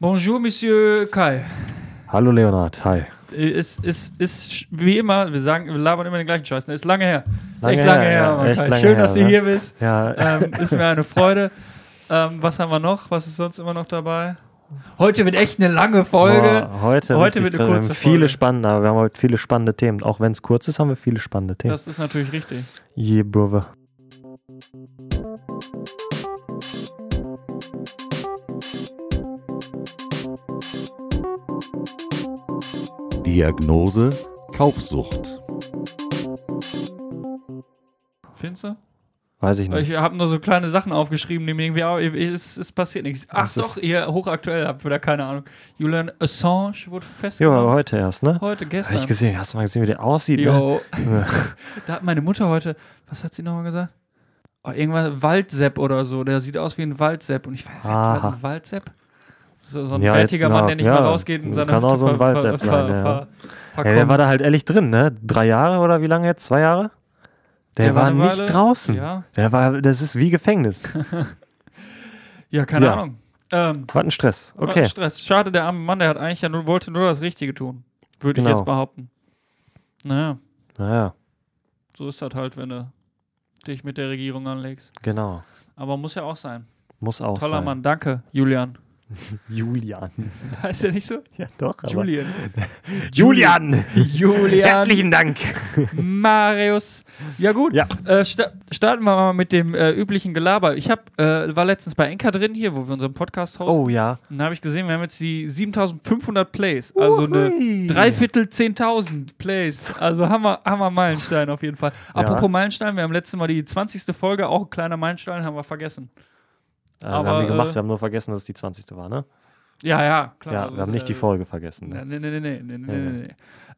Bonjour, Monsieur Kai. Hallo Leonard, hi. Ist, ist, ist wie immer, wir sagen, wir labern immer den gleichen Scheiß. ne? Ist lange her. Lange echt lange her, her. ja, echt lange Schön, her, dass du ne? hier bist. Ja, Ähm, ist mir eine Freude. Ähm, was haben wir noch? Was ist sonst immer noch dabei? Heute wird echt eine lange Folge. Boah, heute, Heute wird eine krass. Wir kurze viele Folge. spannende, aber wir haben heute viele spannende Themen. Auch wenn es kurz ist, haben wir viele spannende Themen. Das ist natürlich richtig. Je, Brother. Diagnose Kaufsucht. Findest du? Weiß ich nicht. Ich habe nur so kleine Sachen aufgeschrieben, die mir irgendwie, auch- es, es passiert nichts. Ach Das doch, ihr hochaktuell habt wieder keine Ahnung. Julian Assange wurde Ja, festgenommen. aber heute erst, ne? heute, Hab gestern. ich gesehen. Hast du mal gesehen, wie der aussieht, ne? Jo. Ja. Da hat meine Mutter heute, was hat sie nochmal gesagt? Oh, irgendwas Waldsepp oder so. Der sieht aus wie ein Waldsepp. Und ich weiß, hat ein Waldsepp? So, so ein Ja, jetzt, Mann, der nicht ja, mal rausgeht und seine kann auch so ein ver- ver- ver- ja. ver- Ey, der war da halt ehrlich drin, ne? Drei Jahre oder wie lange jetzt? Zwei Jahre? Der, Der war war, nicht Weile- draußen. Ja, Der war, das ist wie Gefängnis. ja keine. Ahnung. Ähm, Was ein Stress. war Okay. Stress. Schade, der arme Mann, der hat eigentlich ja nur, wollte nur das Richtige tun. Würde ich Genau. jetzt behaupten. Naja, Naja, so ist das halt, wenn du dich mit der Regierung anlegst. genau. Aber muss ja auch sein. Muss auch Toller sein. Mann, danke, Julian. Julian. Heißt der nicht so? Ja, doch. Julian. Julian. Julian. Herzlichen Dank. Marius. Ja gut, Ja. äh, sta starten wir mal mit dem äh, üblichen Gelaber. Ich hab, äh, war letztens bei Enka drin hier, wo wir unseren Podcast hosten. Oh ja. Und da habe ich gesehen, wir haben jetzt die 7500 Plays. Also eine Uhui. Dreiviertel 10.000 Plays. Also Hammer, Hammer Meilenstein auf jeden Fall. Apropos Meilenstein, wir haben letztes Mal die 20. Folge, auch ein kleiner Meilenstein, haben wir vergessen. Äh, Aber, wir haben die gemacht, äh, wir haben nur vergessen, dass es die 20. war, ne? Ja, ja, klar. ja, also wir haben nicht die äh, Folge vergessen. Ne? nee, nee, nee, nee, nee, Nee, nee.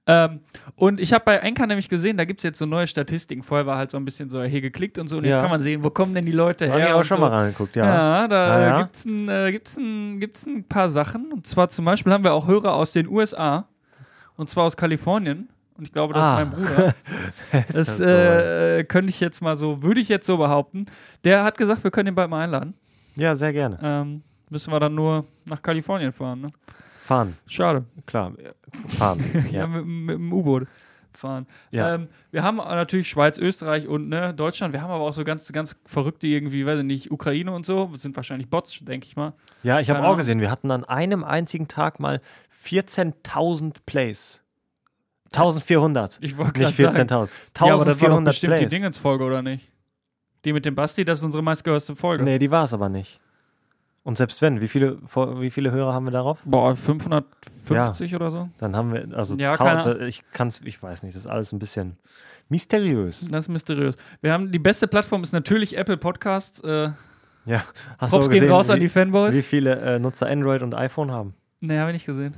Ähm, und ich habe bei Enka nämlich gesehen, da gibt es jetzt so neue Statistiken. Vorher war halt so ein bisschen so hier geklickt und so. Und jetzt Ja. kann man sehen, wo kommen denn die Leute her. ich auch schon so. mal reingeguckt, ja. Ja, da ja? gibt's ein, äh, gibt's ein, gibt's ein paar Sachen. Und zwar zum Beispiel haben wir auch Hörer aus den USA. Und zwar aus Kalifornien. Und ich glaube, das Ah. ist mein Bruder. Das Das äh, könnte ich jetzt mal so, würde ich jetzt so behaupten. Der hat gesagt, wir können ihn bald mal einladen. Ja, sehr gerne. Ähm, müssen wir dann nur nach Kalifornien fahren. Ne? Fahren, Schade. klar. Fahren. Ja, ja. mit, mit dem U-Boot fahren. Ja. Ähm, wir haben natürlich Schweiz, Österreich und ne, Deutschland. Wir haben aber auch so ganz, ganz verrückte irgendwie, weiß ich nicht, Ukraine und so. Das sind wahrscheinlich Bots, denke ich mal. ja, ich habe auch gesehen, wir hatten an einem einzigen Tag mal 14.000 Plays. 1400. Ich wollte Nicht gerade sagen. 14.000. Ja, aber das war doch 1400 bestimmt die Plays. Dingens-Folge, oder nicht? Die mit dem Basti, das ist unsere meistgehörste Folge. Nee, die war es aber nicht. Und selbst wenn, wie viele, wie viele Hörer haben wir darauf? Boah, 550 oder so? Dann haben wir, also Ja, keine- ich kann's, ich weiß nicht, das ist alles ein bisschen mysteriös. Das ist mysteriös. Wir haben, die beste Plattform ist natürlich Apple Podcasts. Äh, Ja, hast Props du gehen gesehen, raus an wie, die Fanboys. wie viele äh, Nutzer Android und iPhone haben? Nee, habe ich nicht gesehen.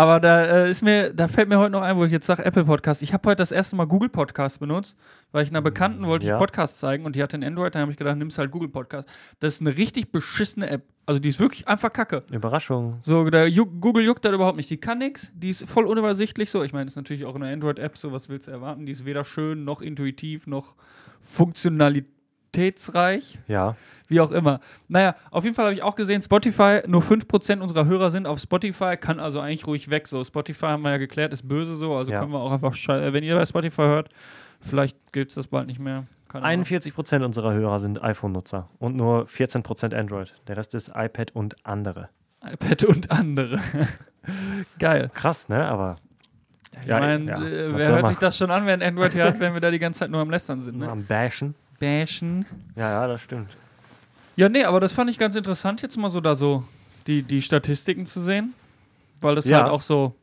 Aber da äh, ist mir, da fällt mir heute noch ein, wo ich jetzt sage, Apple Podcast. Ich habe heute das erste Mal Google Podcast benutzt, weil ich einer Bekannten wollte Ja. ich Podcast zeigen und die hatte ein Android, da habe ich gedacht, nimmst halt Google Podcast. Das ist eine richtig beschissene App. Also die ist wirklich einfach kacke. Überraschung. So, der Google juckt da überhaupt nicht. Die kann nix, die ist voll unübersichtlich so. Ich meine, das ist natürlich auch eine Android-App, so was willst du erwarten? Die ist weder schön, noch intuitiv, noch funktionalitätsreich. Ja, Wie auch immer. Naja, auf jeden Fall habe ich auch gesehen, Spotify, nur 5% unserer Hörer sind auf Spotify, kann also eigentlich ruhig weg. So, Spotify haben wir ja geklärt, ist böse so, also Ja. können wir auch einfach, äh, wenn ihr bei Spotify hört, vielleicht gibt es das bald nicht mehr. Keine Ahnung. 41% unserer Hörer sind iPhone-Nutzer und nur 14% Android. Der Rest ist iPad und andere. iPad und andere. Geil. Krass, ne? Aber Ich Ja, meine, ja. äh, wer hört sich das schon an, wenn Android hier hat, wenn wir da die ganze Zeit nur am Lästern sind, ne? am Bashen. Bashen. Ja, ja, das stimmt. Ja, nee, aber das fand ich ganz interessant, jetzt mal so da so die, die Statistiken zu sehen. Weil das Ja. halt auch so.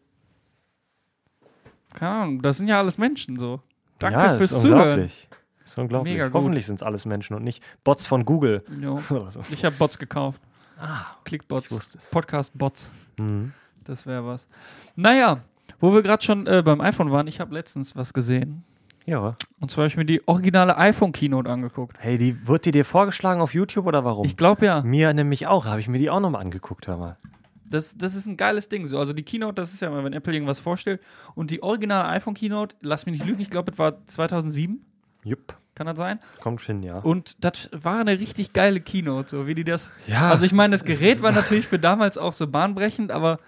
Keine Ahnung, das sind ja alles Menschen so. Danke ja, fürs ist Zuhören. unglaublich. Ist unglaublich. Mega. Hoffentlich sind es alles Menschen und nicht Bots von Google Jo. so. Ich habe Bots gekauft. Ah, Klickbots. Podcast-Bots. Mhm. Das wäre was. Naja, wo wir gerade schon äh, beim iPhone waren, ich habe letztens was gesehen. Ja. Und zwar habe ich mir die originale iPhone-Keynote angeguckt. Hey, die wird die dir vorgeschlagen auf YouTube oder warum? Ich glaube ja. mir nämlich auch, habe ich mir die auch nochmal angeguckt, hör mal. Das, das ist ein geiles Ding. So. Also die Keynote, das ist ja immer, wenn Apple irgendwas vorstellt. Und die originale iPhone-Keynote, lass mich nicht lügen, ich glaube, es war 2007. Jupp. Kann das sein? Kommt hin, ja. Und das war eine richtig geile Keynote, so wie die das. Ja, also ich meine, das Gerät war natürlich für damals auch so bahnbrechend, aber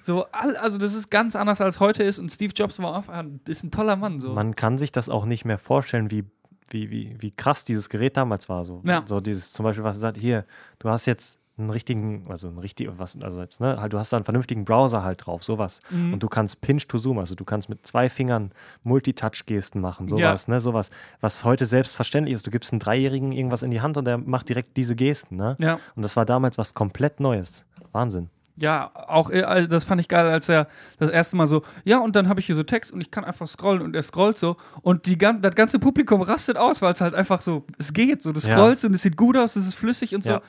so all, also das ist ganz anders als heute ist und Steve Jobs war auch, ist ein toller Mann so. Man kann sich das auch nicht mehr vorstellen, wie, wie, wie, wie krass dieses Gerät damals war. So, Ja. so dieses zum Beispiel, was er sagt, hier, du hast jetzt einen richtigen, also einen richtigen, was, also jetzt, ne, halt, du hast da einen vernünftigen Browser halt drauf, sowas. Mhm. Und du kannst Pinch to Zoom, also du kannst mit zwei Fingern Multitouch-Gesten machen, sowas, ne, sowas, was heute selbstverständlich ist. Du gibst einem Dreijährigen irgendwas in die Hand und der macht direkt diese Gesten, ne? Ja. Und das war damals was komplett Neues. Wahnsinn. Ja, auch äh, also das fand ich geil, als er das erste Mal so, ja, und dann habe ich hier so Text und ich kann einfach scrollen und er scrollt so und die, gan- das ganze Publikum rastet aus, weil es halt einfach so, es geht so, du Ja. scrollst und es sieht gut aus, es ist flüssig und so. Ja. Äh,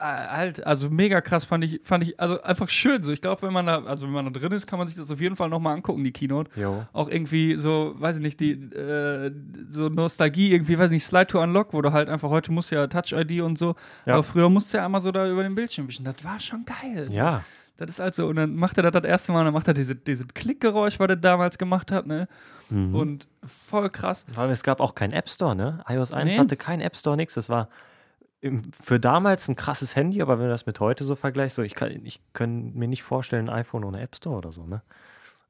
halt, also mega krass fand ich, fand ich, also einfach schön so. Ich glaube, wenn man da, also wenn man da drin ist, kann man sich das auf jeden Fall nochmal angucken, die Keynote. Jo. Auch irgendwie so, weiß ich nicht, die, äh, so Nostalgie, irgendwie, weiß ich nicht, Slide to Unlock, wo du halt einfach, heute musst ja Touch-ID und so, Ja. aber früher musst du ja einmal so da über den Bildschirm wischen. Das war schon geil. Ja. Das ist halt so, und dann macht er das das erste Mal, und dann macht er diese, diese Klickgeräusch, was er damals gemacht hat, ne? Mhm. Und voll krass. Vor allem, es gab auch keinen App Store, ne? iOS 1 Nee. hatte keinen App Store, nix. Das war für damals ein krasses Handy, aber wenn du das mit heute so vergleichst, so ich kann, ich kann mir nicht vorstellen, ein iPhone ohne App Store oder so, ne?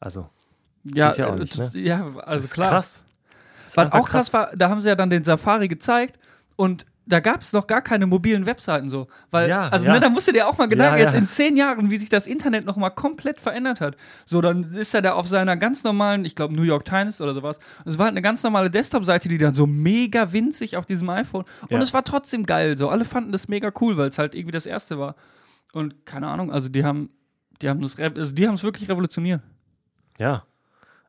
Also, Ja, ja äh, nicht, ne? ja also klar. krass. Was auch krass war, da haben sie ja dann den Safari gezeigt und da gab es noch gar keine mobilen Webseiten so. Weil, Ja, also ja. ne, da musst du dir auch mal Gedanken, Ja, jetzt in zehn Jahren, wie sich das Internet noch mal komplett verändert hat. So, dann ist er da auf seiner ganz normalen, ich glaube New York Times oder sowas. Und es war halt eine ganz normale Desktop-Seite, die dann so mega winzig auf diesem iPhone. Und es war trotzdem geil. So, alle fanden das mega cool, weil es halt irgendwie das erste war. Und keine Ahnung, also die haben, die haben das, also die haben es wirklich revolutioniert. Ja.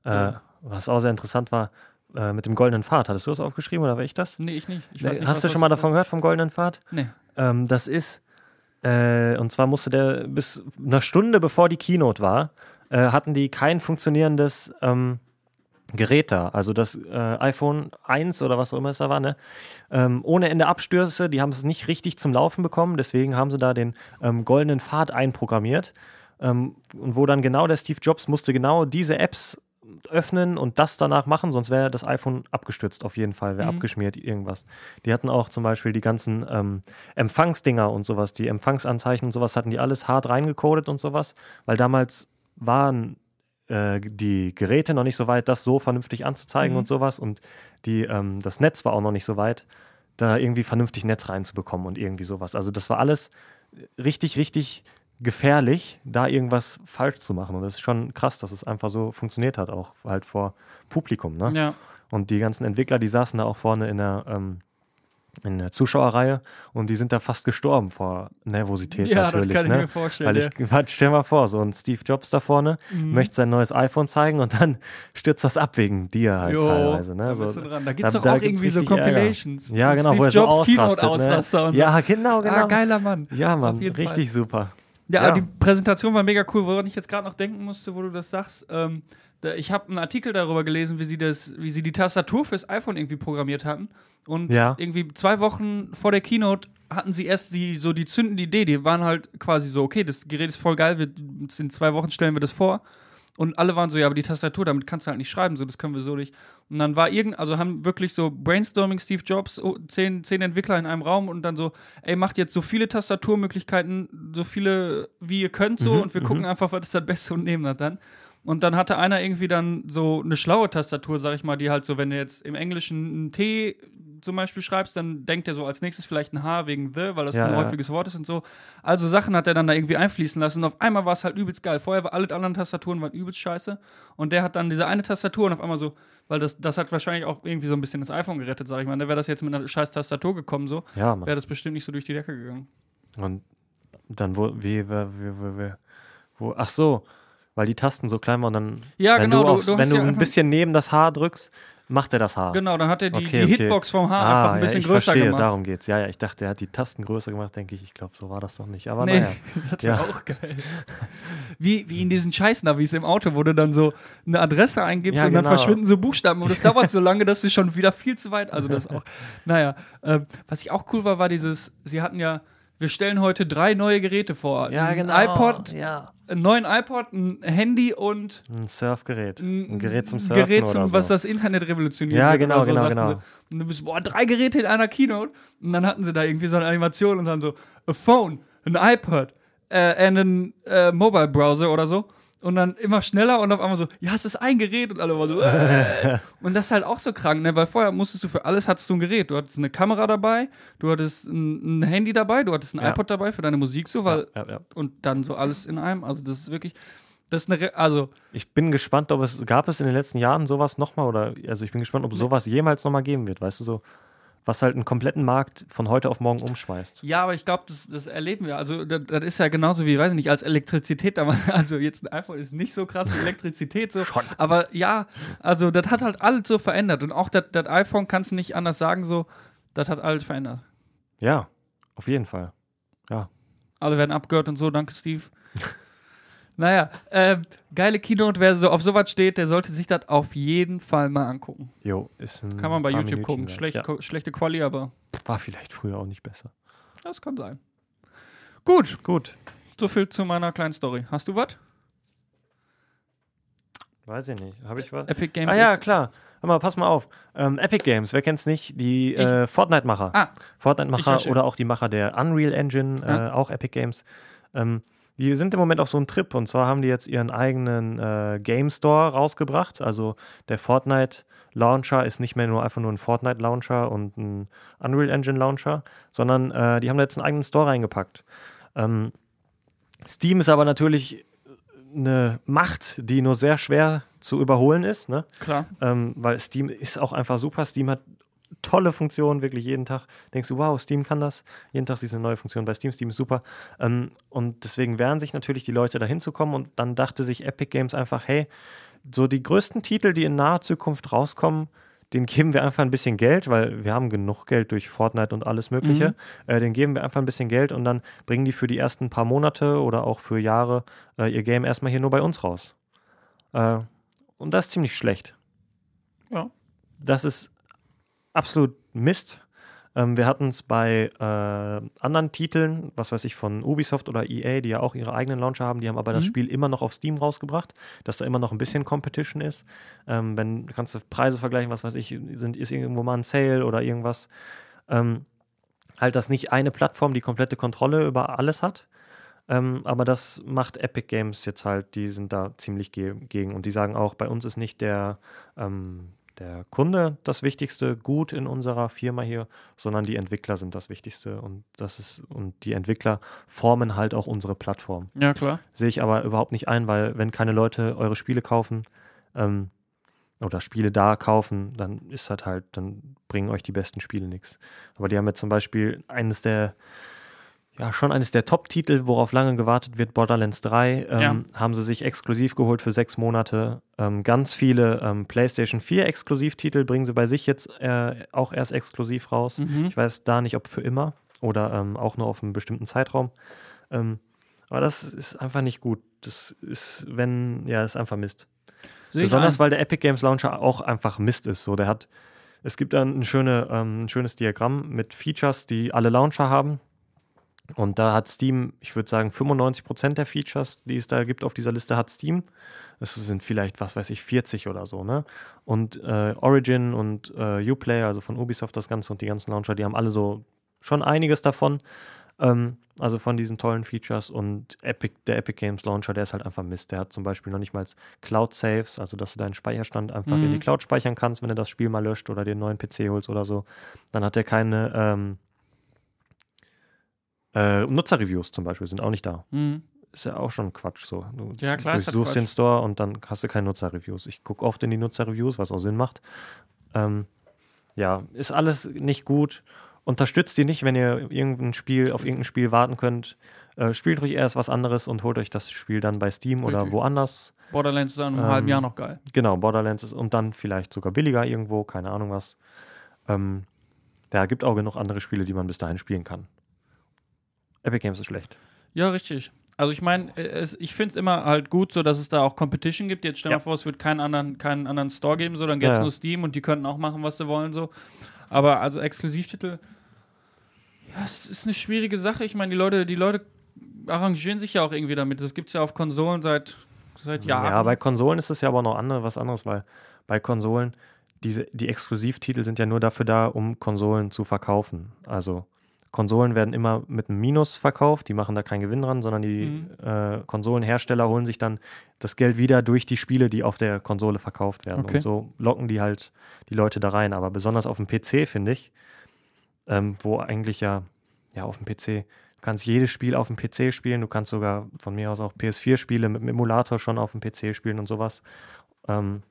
Äh, was auch sehr interessant war, äh, mit dem goldenen Pfad. Hattest du das aufgeschrieben oder war ich das? Nee, ich nicht. Ich Nee, nicht Hast du schon mal davon gehört, vom goldenen Pfad? Nee. Ähm, das ist, äh, und zwar musste der bis eine Stunde bevor die Keynote war, äh, hatten die kein funktionierendes ähm, Gerät da. Also das äh, iPhone 1 oder was auch immer es da war, ne? Ähm, ohne Ende Abstürze, die haben es nicht richtig zum Laufen bekommen, deswegen haben sie da den ähm, goldenen Pfad einprogrammiert. Ähm, und wo dann genau der Steve Jobs musste genau diese Apps öffnen und das danach machen, sonst wäre das iPhone abgestürzt auf jeden Fall, wäre Mhm. abgeschmiert, irgendwas. Die hatten auch zum Beispiel die ganzen ähm, Empfangsdinger und sowas, die Empfangsanzeichen und sowas hatten die alles hart reingecodet und sowas, weil damals waren äh, die Geräte noch nicht so weit, das so vernünftig anzuzeigen Mhm. und sowas und die, ähm, das Netz war auch noch nicht so weit, da irgendwie vernünftig Netz reinzubekommen und irgendwie sowas. Also das war alles richtig, richtig gefährlich, da irgendwas falsch zu machen. Und das ist schon krass, dass es einfach so funktioniert hat, auch halt vor Publikum. Ne? Ja. Und die ganzen Entwickler, die saßen da auch vorne in der, ähm, in der Zuschauerreihe und die sind da fast gestorben vor Nervosität Ja, das natürlich. kann ich ne? mir vorstellen. Weil ja. ich, warte, stell mal vor, so ein Steve Jobs da vorne Mhm. möchte sein neues iPhone zeigen und dann stürzt das ab wegen dir halt Jo, teilweise. Ne? da So. Da gibt es doch da auch irgendwie so. Compilations. ja, genau, wo Steve er so Jobs ausrastet. Ne? und so. Ja, genau, genau. Ah, geiler Mann. Ja, Mann, richtig super. Ja, Ja. aber die Präsentation war mega cool, woran ich jetzt gerade noch denken musste, wo du das sagst. Ähm, da, ich habe einen Artikel darüber gelesen, wie sie das, wie sie die Tastatur fürs iPhone irgendwie programmiert hatten. Und Ja. irgendwie zwei Wochen vor der Keynote hatten sie erst die, so die zündende Idee. Die waren halt quasi so, okay, das Gerät ist voll geil, wir, in zwei Wochen stellen wir das vor. Und alle waren so, ja, aber die Tastatur, damit kannst du halt nicht schreiben, so, das können wir so nicht. Und dann war irgend, also haben wirklich so Brainstorming Steve Jobs, oh, zehn, zehn Entwickler in einem Raum und dann so, ey, macht jetzt so viele Tastaturmöglichkeiten, so viele wie ihr könnt so Mhm, und wir mhm. gucken einfach, was ist das Beste und nehmen das dann. Und dann hatte einer irgendwie dann so eine schlaue Tastatur, sag ich mal, die halt so, wenn du jetzt im Englischen ein T zum Beispiel schreibst, dann denkt er so als nächstes vielleicht ein H wegen the, weil das Ja, ein ja. häufiges Wort ist und so. Also Sachen hat er dann da irgendwie einfließen lassen und auf einmal war es halt übelst geil. Vorher war alle anderen Tastaturen waren übelst scheiße und der hat dann diese eine Tastatur und auf einmal so, weil das, das hat wahrscheinlich auch irgendwie so ein bisschen das iPhone gerettet, sag ich mal. Da wäre das jetzt mit einer scheiß Tastatur gekommen so, Ja, wäre das bestimmt nicht so durch die Decke gegangen. Und dann, wo, wie, wie, wie, wie, wie wo, ach so, weil die Tasten so klein waren, dann, Ja, wenn genau, du, aufs, du wenn du ja ein bisschen neben das Haar drückst, macht er das Haar. Genau, dann hat er die, Okay, die okay. Hitbox vom Haar Ah, einfach ein bisschen ja, ich größer verstehe, gemacht. darum geht's. Ja, ja, ich dachte, er hat die Tasten größer gemacht, denke ich. Ich glaube, so war das doch nicht. Aber Nee, naja. das Ja. war auch geil. Wie, wie in diesen Scheißnavis im Auto, wo du dann so eine Adresse eingibst Ja, und dann genau. verschwinden so Buchstaben und das dauert so lange, dass du schon wieder viel zu weit, also das auch. Naja, ähm, was ich auch cool war, war dieses, sie hatten ja, wir stellen heute drei neue Geräte vor. Ja, Ein genau. iPod, Ja. einen neuen iPod, ein Handy und Ein Surfgerät. ein Ein Gerät zum Surfen Gerät zum, oder so. was das Internet revolutioniert. Ja, genau, so, genau, genau. sie. Und du bist, boah, drei Geräte in einer Keynote. Und dann hatten sie da irgendwie so eine Animation und dann so, a phone, ein iPod, äh, and ein äh, Mobile Browser oder so. Und dann immer schneller und auf einmal so, ja, es ist ein Gerät und alle waren so, äh. und das ist halt auch so krank, ne? Weil vorher musstest du für alles hattest du ein Gerät. Du hattest eine Kamera dabei, du hattest ein, ein Handy dabei, du hattest ein Ja. iPod dabei für deine Musik so, weil ja, ja. und dann so alles in einem. Also das ist wirklich, das ist eine, Re also Ich bin gespannt, ob es, gab es in den letzten Jahren sowas nochmal oder, also ich bin gespannt, ob sowas jemals nochmal geben wird, weißt du, so, was halt einen kompletten Markt von heute auf morgen umschmeißt. Ja, aber ich glaube, das, das erleben wir. Also, das, das ist ja genauso wie, weiß ich nicht, als Elektrizität damals. Also, jetzt ein iPhone ist nicht so krass wie Elektrizität, so. Aber ja, also, das hat halt alles so verändert. Und auch das das iPhone kannst du nicht anders sagen, so, das hat alles verändert. Ja, auf jeden Fall. Alle werden abgehört und so, danke, Steve. naja, ähm, geile Keynote, wer so auf sowas steht, der sollte sich das auf jeden Fall mal angucken. Jo, ist ein Kann man bei paar YouTube gucken. Schlecht, Ja, schlechte Quali, aber war vielleicht früher auch nicht besser. das kann sein. Gut, Gut. so viel zu meiner kleinen Story. Hast du was? Weiß ich nicht. Habe ich was? Epic Games Ah ja, klar. Hör mal, pass mal auf. Ähm, Epic Games, wer kennt's nicht? Die äh, Fortnite-Macher. Ah, Fortnite-Macher oder auch die Macher der Unreal Engine, Ja. äh, auch Epic Games. Ähm, die sind im Moment auf so einem Trip und zwar haben die jetzt ihren eigenen äh, Game Store rausgebracht. Also der Fortnite Launcher ist nicht mehr nur einfach nur ein Fortnite Launcher und ein Unreal Engine Launcher, sondern äh, die haben da jetzt einen eigenen Store reingepackt. Ähm, Steam ist aber natürlich eine Macht, die nur sehr schwer zu überholen ist. Ne? klar. ähm, weil Steam ist auch einfach super. Steam hat tolle Funktionen, wirklich jeden Tag. Denkst du, wow, Steam kann das. Jeden Tag siehst du eine neue Funktion bei Steam. Steam ist super. Ähm, und deswegen wehren sich natürlich die Leute dahin zu kommen. Und dann dachte sich Epic Games einfach, hey, so die größten Titel, die in naher Zukunft rauskommen, den geben wir einfach ein bisschen Geld, weil wir haben genug Geld durch Fortnite und alles Mögliche. Mhm. Äh, den geben wir einfach ein bisschen Geld und dann bringen die für die ersten paar Monate oder auch für Jahre äh, ihr Game erstmal hier nur bei uns raus. Äh, und das ist ziemlich schlecht. Ja. Das ist absolut Mist. Ähm, wir hatten es bei äh, anderen Titeln, was weiß ich, von Ubisoft oder EA, die ja auch ihre eigenen Launcher haben, die haben aber das Mhm. Spiel immer noch auf Steam rausgebracht, dass da immer noch ein bisschen Competition ist. Ähm, wenn kannst du Preise vergleichen, was weiß ich, sind, ist irgendwo mal ein Sale oder irgendwas. Ähm, halt, dass nicht eine Plattform die komplette Kontrolle über alles hat. Ähm, aber das macht Epic Games jetzt halt, die sind da ziemlich ge gegen. Und die sagen auch, bei uns ist nicht der, ähm, der Kunde das wichtigste Gut in unserer Firma hier, sondern die Entwickler sind das Wichtigste. Und das ist, und die Entwickler formen halt auch unsere Plattform. Ja, klar. Sehe ich aber überhaupt nicht ein, weil wenn keine Leute eure Spiele kaufen, ähm, oder Spiele da kaufen, dann ist das halt, dann bringen euch die besten Spiele nichts. Aber die haben jetzt zum Beispiel eines der, ja, schon eines der Top-Titel, worauf lange gewartet wird, Borderlands 3, ähm, Ja. haben sie sich exklusiv geholt für sechs Monate. Ähm, ganz viele ähm, PlayStation 4 Exklusivtitel bringen sie bei sich jetzt äh, auch erst exklusiv raus. Mhm. Ich weiß da nicht, ob für immer oder ähm, auch nur auf einen bestimmten Zeitraum. Ähm, aber das ist einfach nicht gut. Das ist, wenn, ja, ist einfach Mist. Sehe Besonders, weil der Epic Games Launcher auch einfach Mist ist. So, der hat, es gibt dann ein, schöne, ähm, ein schönes Diagramm mit Features, die alle Launcher haben. Und da hat Steam, ich würde sagen, 95% der Features, die es da gibt auf dieser Liste, hat Steam. Es sind vielleicht, was weiß ich, 40 oder so, ne? Und äh, Origin und äh, Uplay, also von Ubisoft das Ganze und die ganzen Launcher, die haben alle so schon einiges davon. Ähm, also von diesen tollen Features und Epic, der Epic Games Launcher, der ist halt einfach Mist. Der hat zum Beispiel noch nicht mal Cloud Saves, also dass du deinen Speicherstand einfach Mhm. in die Cloud speichern kannst, wenn du das Spiel mal löscht oder dir einen neuen PC holst oder so. Dann hat er keine ähm, äh, Nutzerreviews zum Beispiel, sind auch nicht da. Mhm. Ist ja auch schon Quatsch so. Du Ja, klar durchsuchst den. Store und dann hast du keine Nutzerreviews. Ich gucke oft in die Nutzerreviews, was auch Sinn macht. Ähm, ja, ist alles nicht gut. Unterstützt die nicht, wenn ihr irgendein Spiel auf irgendein Spiel warten könnt. Äh, spielt ruhig erst was anderes und holt euch das Spiel dann bei Steam oder Richtig. woanders. Borderlands ist dann in einem Ähm, halben Jahr noch geil. Genau, Borderlands ist und dann vielleicht sogar billiger irgendwo, keine Ahnung was. Ähm, ja, gibt auch genug andere Spiele, die man bis dahin spielen kann. Epic Games ist schlecht. Ja, richtig. Also ich meine, äh, ich finde es immer halt gut, so dass es da auch Competition gibt. Jetzt stell dir Ja. vor, es wird keinen anderen, keinen anderen Store geben, so dann gäbe es ja. nur Steam und die könnten auch machen, was sie wollen, so. Aber also Exklusivtitel, ja, es ist eine schwierige Sache. Ich meine, die Leute, die Leute arrangieren sich ja auch irgendwie damit. Das gibt es ja auf Konsolen seit, seit Jahren. Ja, bei Konsolen ist es ja aber noch andere, was anderes, weil bei Konsolen, diese, die Exklusivtitel sind ja nur dafür da, um Konsolen zu verkaufen. Also Konsolen werden immer mit einem Minus verkauft, die machen da keinen Gewinn dran, sondern die Mhm. äh, Konsolenhersteller holen sich dann das Geld wieder durch die Spiele, die auf der Konsole verkauft werden. Okay. Und so locken die halt die Leute da rein. Aber besonders auf dem PC, finde ich, ähm, wo eigentlich ja, ja, auf dem PC, du kannst jedes Spiel auf dem PC spielen, du kannst sogar von mir aus auch PS4-Spiele mit dem Emulator schon auf dem PC spielen und sowas. Ähm,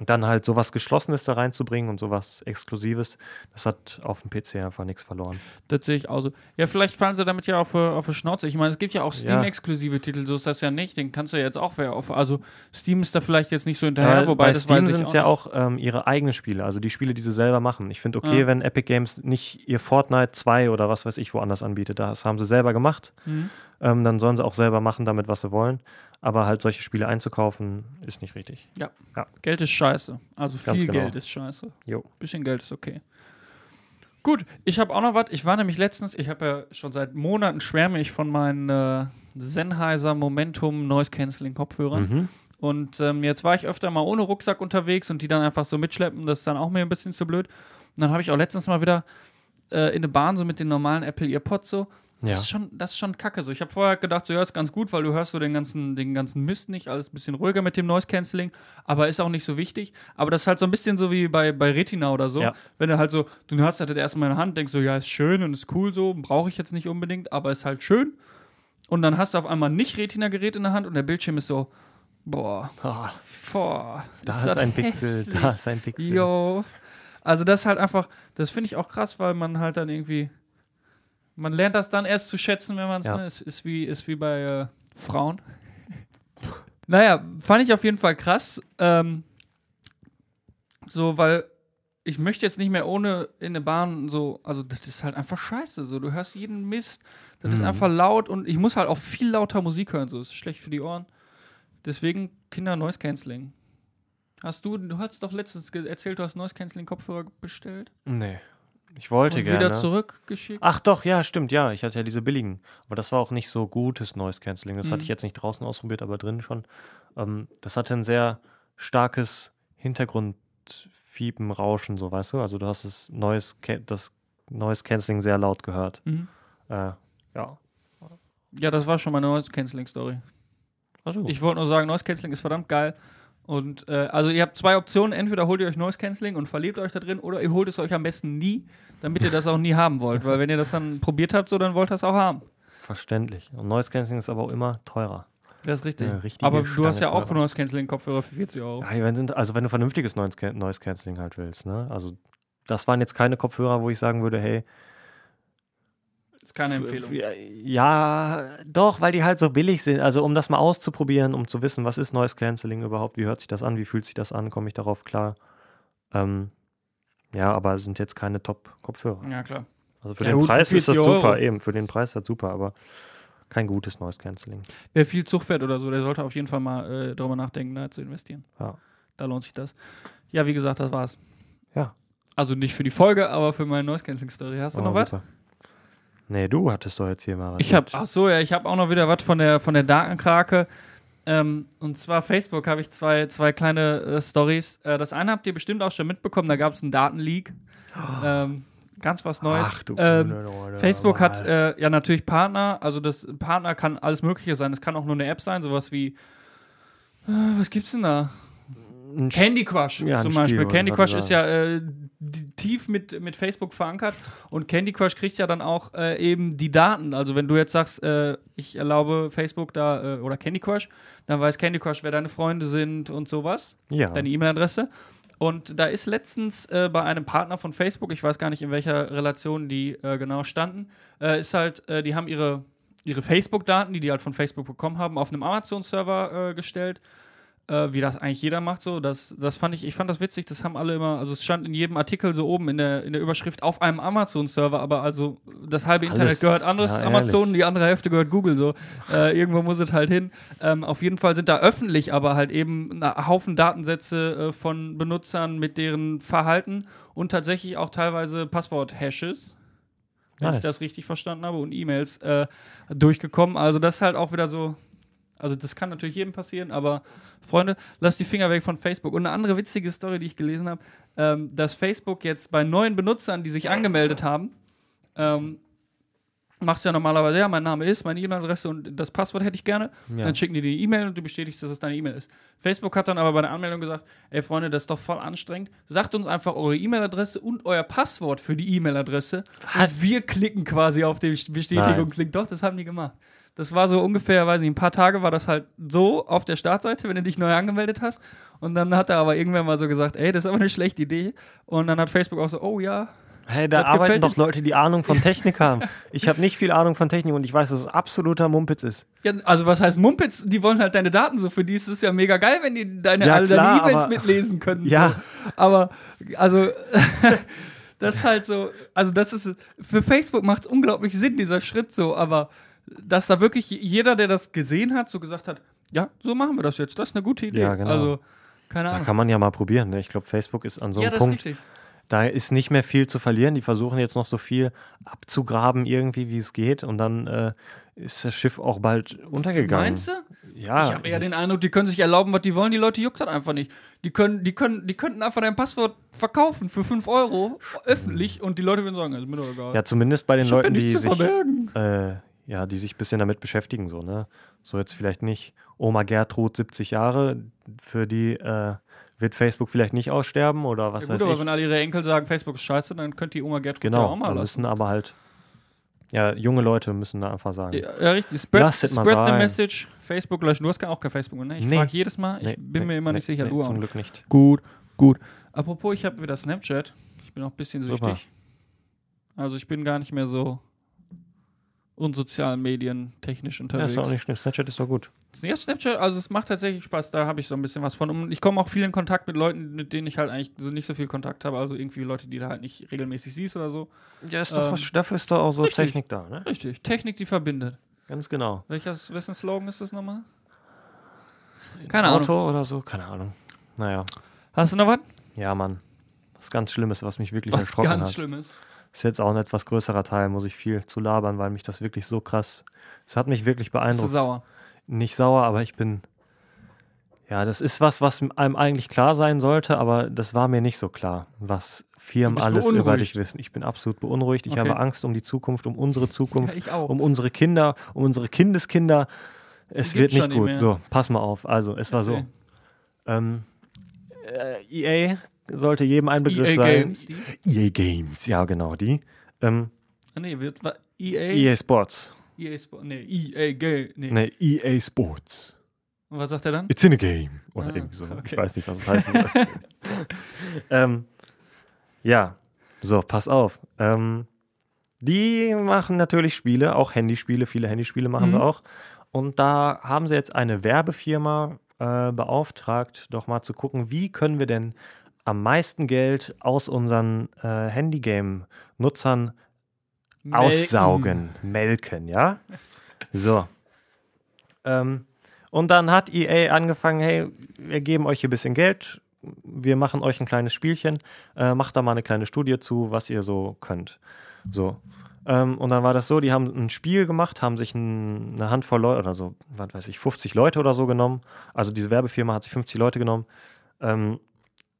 dann halt sowas Geschlossenes da reinzubringen und sowas Exklusives, das hat auf dem PC einfach nichts verloren. Das sehe ich auch so. Ja, vielleicht fallen sie damit ja auf, auf die Schnauze. Ich meine, es gibt ja auch Steam-exklusive Titel, so ist das ja nicht. Den kannst du ja jetzt auch wer auf. Also Steam ist da vielleicht jetzt nicht so hinterher, Äh, wobei bei das Steam sind es ja auch ähm, ihre eigenen Spiele, also die Spiele, die sie selber machen. Ich finde okay, Ja. wenn Epic Games nicht ihr Fortnite 2 oder was weiß ich woanders anbietet. Das haben sie selber gemacht. Mhm. Ähm, dann sollen sie auch selber machen damit, was sie wollen. Aber halt solche Spiele einzukaufen, ist nicht richtig. Geld ist scheiße. Also Ganz viel genau. Geld ist scheiße. Jo. Bisschen Geld ist okay. Gut, ich habe auch noch was. Ich war nämlich letztens, ich habe ja schon seit Monaten schwärme ich von meinen äh, Sennheiser Momentum Noise Cancelling Kopfhörern. Mhm. Und ähm, jetzt war ich öfter mal ohne Rucksack unterwegs und die dann einfach so mitschleppen. Das ist dann auch mir ein bisschen zu blöd. Und dann habe ich auch letztens mal wieder äh, in der Bahn so mit den normalen Apple EarPods so. Das, Ja. ist schon, das ist schon kacke. So. Ich habe vorher gedacht, so ja, ist ganz gut, weil du hörst so den ganzen, den ganzen Mist nicht. Alles ein bisschen ruhiger mit dem Noise Cancelling. Aber ist auch nicht so wichtig. Aber das ist halt so ein bisschen so wie bei, bei Retina oder so. Ja. Wenn du halt so, du hast halt das erstmal in der Hand, denkst so, ja, ist schön und ist cool so, brauche ich jetzt nicht unbedingt, aber ist halt schön. Und dann hast du auf einmal nicht Retina-Gerät in der Hand und der Bildschirm ist so, boah, Ah, boah. da ist ist das ein Pixel, hässlich. da ist ein Pixel. Jo. Also das ist halt einfach, das finde ich auch krass, weil man halt dann irgendwie, man lernt das dann erst zu schätzen, wenn man es, Ja. ne, es ist wie, ist wie bei äh, Frauen. naja, fand ich auf jeden Fall krass. Ähm, so, weil ich möchte jetzt nicht mehr ohne in der Bahn so, also das ist halt einfach scheiße. So, du hörst jeden Mist, das ist Mhm. einfach laut und ich muss halt auch viel lauter Musik hören, so das ist schlecht für die Ohren. Deswegen Kinder Noise Cancelling. Hast du, du hast doch letztens erzählt, du hast Noise Cancelling Kopfhörer bestellt Nee. Ich wollte und gerne. wieder zurückgeschickt. Ach doch, ja, stimmt, ja. Ich hatte ja diese billigen. Aber das war auch nicht so gutes Noise Cancelling. Das Mhm. hatte ich jetzt nicht draußen ausprobiert, aber drin schon. Ähm, das hatte ein sehr starkes Hintergrundfiepen, Rauschen, so weißt du. Also du hast das Noise, das Noise Cancelling sehr laut gehört. Mhm. Äh, ja. Ja, das war schon meine Noise Cancelling Story. Also, Ich wollte nur sagen, Noise Cancelling ist verdammt geil. Und äh, also ihr habt zwei Optionen, entweder holt ihr euch Noise Cancelling und verlebt euch da drin, oder ihr holt es euch am besten nie, damit ihr das auch nie haben wollt. Weil wenn ihr das dann probiert habt, so dann wollt ihr es auch haben. verständlich. Und Noise Cancelling ist aber auch immer teurer. Das ist richtig. Aber du hast ja auch. Noise Cancelling Kopfhörer für 40 Euro. Ja, werden sind, also wenn du vernünftiges Noise Can- Noise Cancelling halt willst, ne? Also das waren jetzt keine Kopfhörer, wo ich sagen würde, hey, keine Empfehlung. Ja, doch, weil die halt so billig sind. Also um das mal auszuprobieren, um zu wissen, was ist Noise Cancelling überhaupt, wie hört sich das an, wie fühlt sich das an, komme ich darauf klar. Ähm, ja, aber es sind jetzt keine Top-Kopfhörer. Ja, klar. Also für Ja, den gut, Preis ist das 40 super, Euro. eben, für den Preis ist das super, aber kein gutes Noise Cancelling. Wer viel Zug fährt oder so, der sollte auf jeden Fall mal äh, darüber nachdenken, da zu investieren. Ja. Da lohnt sich das. Ja, wie gesagt, das war's. Ja. Also nicht für die Folge, aber für meine Noise Cancelling Story. Hast du Aber noch was? Nee, du hattest doch jetzt hier mal was. Ich mit. ach so, ja, ich habe auch noch wieder was von der von der Datenkrake. Ähm, und zwar Facebook habe ich zwei, zwei kleine äh, Stories. Äh, das eine habt ihr bestimmt auch schon mitbekommen, da gab es einen Datenleak. Ähm, ganz was Neues. Ach du ähm, Leute, Facebook hat äh, ja natürlich Partner, also das Partner kann alles Mögliche sein. Es kann auch nur eine App sein, sowas wie äh, was gibt's denn da? Candy Crush Ja, zum Beispiel. Spiel, Candy Crush ist ja äh, tief mit, mit Facebook verankert und Candy Crush kriegt ja dann auch äh, eben die Daten. Also wenn du jetzt sagst, äh, ich erlaube Facebook da äh, oder Candy Crush, dann weiß Candy Crush, wer deine Freunde sind und sowas, ja. deine E-Mail-Adresse. Und da ist letztens äh, bei einem Partner von Facebook, ich weiß gar nicht, in welcher Relation die äh, genau standen, äh, ist halt, äh, die haben ihre, ihre Facebook-Daten, die die halt von Facebook bekommen haben, auf einem Amazon-Server äh, gestellt äh, wie das eigentlich jeder macht so. Das, das fand ich, ich fand das witzig, das haben alle immer, also es stand in jedem Artikel so oben in der, in der Überschrift auf einem Amazon-Server, aber also das halbe Alles. Internet gehört anderes Ja, Amazon, die andere Hälfte gehört Google so. Äh, irgendwo muss es halt hin. Ähm, auf jeden Fall sind da öffentlich aber halt eben ein Haufen Datensätze äh, von Benutzern mit deren Verhalten und tatsächlich auch teilweise Passwort-Hashes. wenn Nice. ich das richtig verstanden habe, und E-Mails äh, durchgekommen. Also das ist halt auch wieder so. Also das kann natürlich jedem passieren, aber Freunde, lasst die Finger weg von Facebook. Und eine andere witzige Story, die ich gelesen habe, ähm, dass Facebook jetzt bei neuen Benutzern, die sich angemeldet haben, ähm, machst ja normalerweise, ja, mein Name ist, meine E-Mail-Adresse und das Passwort hätte ich gerne. Ja. Dann schicken die dir die E-Mail und du bestätigst, dass es deine E-Mail ist. Facebook hat dann aber bei der Anmeldung gesagt, ey Freunde, das ist doch voll anstrengend. Sagt uns einfach eure E-Mail-Adresse und euer Passwort für die E-Mail-Adresse. Und wir klicken quasi auf den Bestätigungslink. Doch, das haben die gemacht. Das war so ungefähr, weiß nicht, ein paar Tage war das halt so auf der Startseite, wenn du dich neu angemeldet hast. Und dann hat er aber irgendwann mal so gesagt, ey, das ist aber eine schlechte Idee. Und dann hat Facebook auch so, oh ja, Hey, da Das arbeiten doch Leute, die Ahnung von Technik haben. Ich habe nicht viel Ahnung von Technik und ich weiß, dass es absoluter Mumpitz ist. Ja, also was heißt Mumpitz? Die wollen halt deine Daten so. Für die ist es ja mega geil, wenn die deine, Ja, alle klar, deine E-Mails aber- mitlesen können. Ja. So. Aber, also, das ist halt so, also das ist, für Facebook macht es unglaublich Sinn, dieser Schritt so, aber dass da wirklich jeder, der das gesehen hat, so gesagt hat, ja, so machen wir das jetzt, das ist eine gute Idee. Ja, genau. Also, keine Da Ahnung. kann man ja mal probieren. Ne? Ich glaube, Facebook ist an so ja, einem das ist Punkt, richtig. da ist nicht mehr viel zu verlieren. Die versuchen jetzt noch so viel abzugraben, irgendwie, wie es geht. Und dann äh, ist das Schiff auch bald untergegangen. Meinst du? Ja, ich habe eher den Eindruck, die können sich erlauben, was die wollen. Die Leute juckt das einfach nicht. Die können, die können, die könnten einfach dein Passwort verkaufen für 5 Euro öffentlich und die Leute würden sagen, ist mir doch egal. ja, zumindest bei den ich hab ja Leuten, die sich, äh, ja, die sich ein bisschen damit beschäftigen. So, ne? so jetzt vielleicht nicht Oma Gertrud, 70 Jahre, für die äh, wird Facebook vielleicht nicht aussterben oder was Ja, weiß gut, aber ich. wenn alle ihre Enkel sagen, Facebook ist scheiße, dann könnt die Oma Gertrud ja Genau, auch mal lassen. müssen aber halt, ja, junge Leute müssen da einfach sagen. Ja, ja, richtig. Spread, Lasst spread the sein. message. Facebook löschen. Du hast gar- auch kein Facebook mehr, ne? Ich Nee. frage jedes Mal. Ich Nee, bin nee, mir immer nicht sicher. du auch zum nicht. Glück nicht. Gut, gut. Apropos, ich habe wieder Snapchat. Ich bin auch ein bisschen Super. süchtig. Also ich bin gar nicht mehr so unsozialen Medien technisch Ja, unterwegs. ist doch auch nicht schlimm. Snapchat ist doch gut. Ja, Snapchat, also es macht tatsächlich Spaß, da habe ich so ein bisschen was von. Und ich komme auch viel in Kontakt mit Leuten, mit denen ich halt eigentlich so nicht so viel Kontakt habe, also irgendwie Leute, die du halt nicht regelmäßig siehst oder so. Ja, ist doch doch was- dafür ist doch auch so richtig. Technik da, ne? Richtig, Technik, die verbindet. Ganz genau. Welches, wessen Slogan ist das nochmal? Keine Ahnung. Auto oder so, keine Ahnung. Naja, Hast du noch was? ja, Mann. Was ganz Schlimmes, was mich wirklich Was erschrocken ganz hat. Schlimmes. Ist jetzt auch ein etwas größerer Teil, muss ich viel zu labern, weil mich das wirklich so krass. Es hat mich wirklich Bist du beeindruckt. sauer? Nicht sauer, aber ich bin. Ja, das ist was, was einem eigentlich klar sein sollte, aber das war mir nicht so klar, was Firmen alles über beunruhigt. dich wissen. Ich bin absolut beunruhigt. Ich Okay. habe Angst um die Zukunft, um unsere Zukunft, auch. um unsere Kinder, um unsere Kindeskinder. Es Die wird nicht gut. mehr. so, pass mal auf. Also, es war so. Ähm, äh, EA sollte jedem ein Begriff EA sein. E Games, die? EA Games, ja genau, die. Ähm, Ah, nee, wird, EA? EA Sports. EA Sport, nee, EA Game, nee. Ne, EA Sports. Und was sagt er dann? It's in a game. Oder Ah, irgendwie so. Ich okay. weiß nicht, was das heißt. ähm, ja, so, pass auf. Ähm, die machen natürlich Spiele, auch Handyspiele, viele Handyspiele machen sie Mhm. auch. Und da haben sie jetzt eine Werbefirma äh, beauftragt, doch mal zu gucken, wie können wir denn am meisten Geld aus unseren äh, Handygame-Nutzern aussaugen, melken, ja? So. Ähm, und dann hat EA angefangen, hey, wir geben euch hier ein bisschen Geld, wir machen euch ein kleines Spielchen, äh, macht da mal eine kleine Studie zu, was ihr so könnt. So. Ähm, und dann war das so, die haben ein Spiel gemacht, haben sich ein, eine Handvoll Leute oder so, was weiß ich, 50 Leute oder so genommen. Also diese Werbefirma hat sich 50 Leute genommen ähm,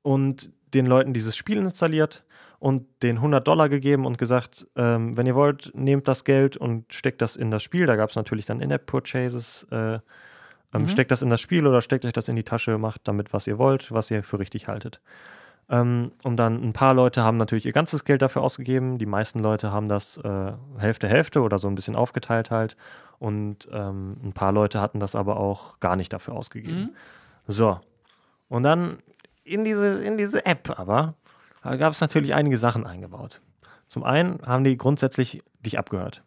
und den Leuten dieses Spiel installiert und den 100 Dollar gegeben und gesagt, ähm, wenn ihr wollt, nehmt das Geld und steckt das in das Spiel. Da gab es natürlich dann In-App-Purchases. Äh, ähm, Mhm. Steckt das in das Spiel oder steckt euch das in die Tasche, macht damit, was ihr wollt, was ihr für richtig haltet. Ähm, und dann ein paar Leute haben natürlich ihr ganzes Geld dafür ausgegeben. Die meisten Leute haben das äh, Hälfte, Hälfte oder so ein bisschen aufgeteilt halt. Und ähm, ein paar Leute hatten das aber auch gar nicht dafür ausgegeben. Mhm. So. Und dann in diese, in diese App aber da gab es natürlich einige Sachen eingebaut. Zum einen haben die grundsätzlich dich abgehört.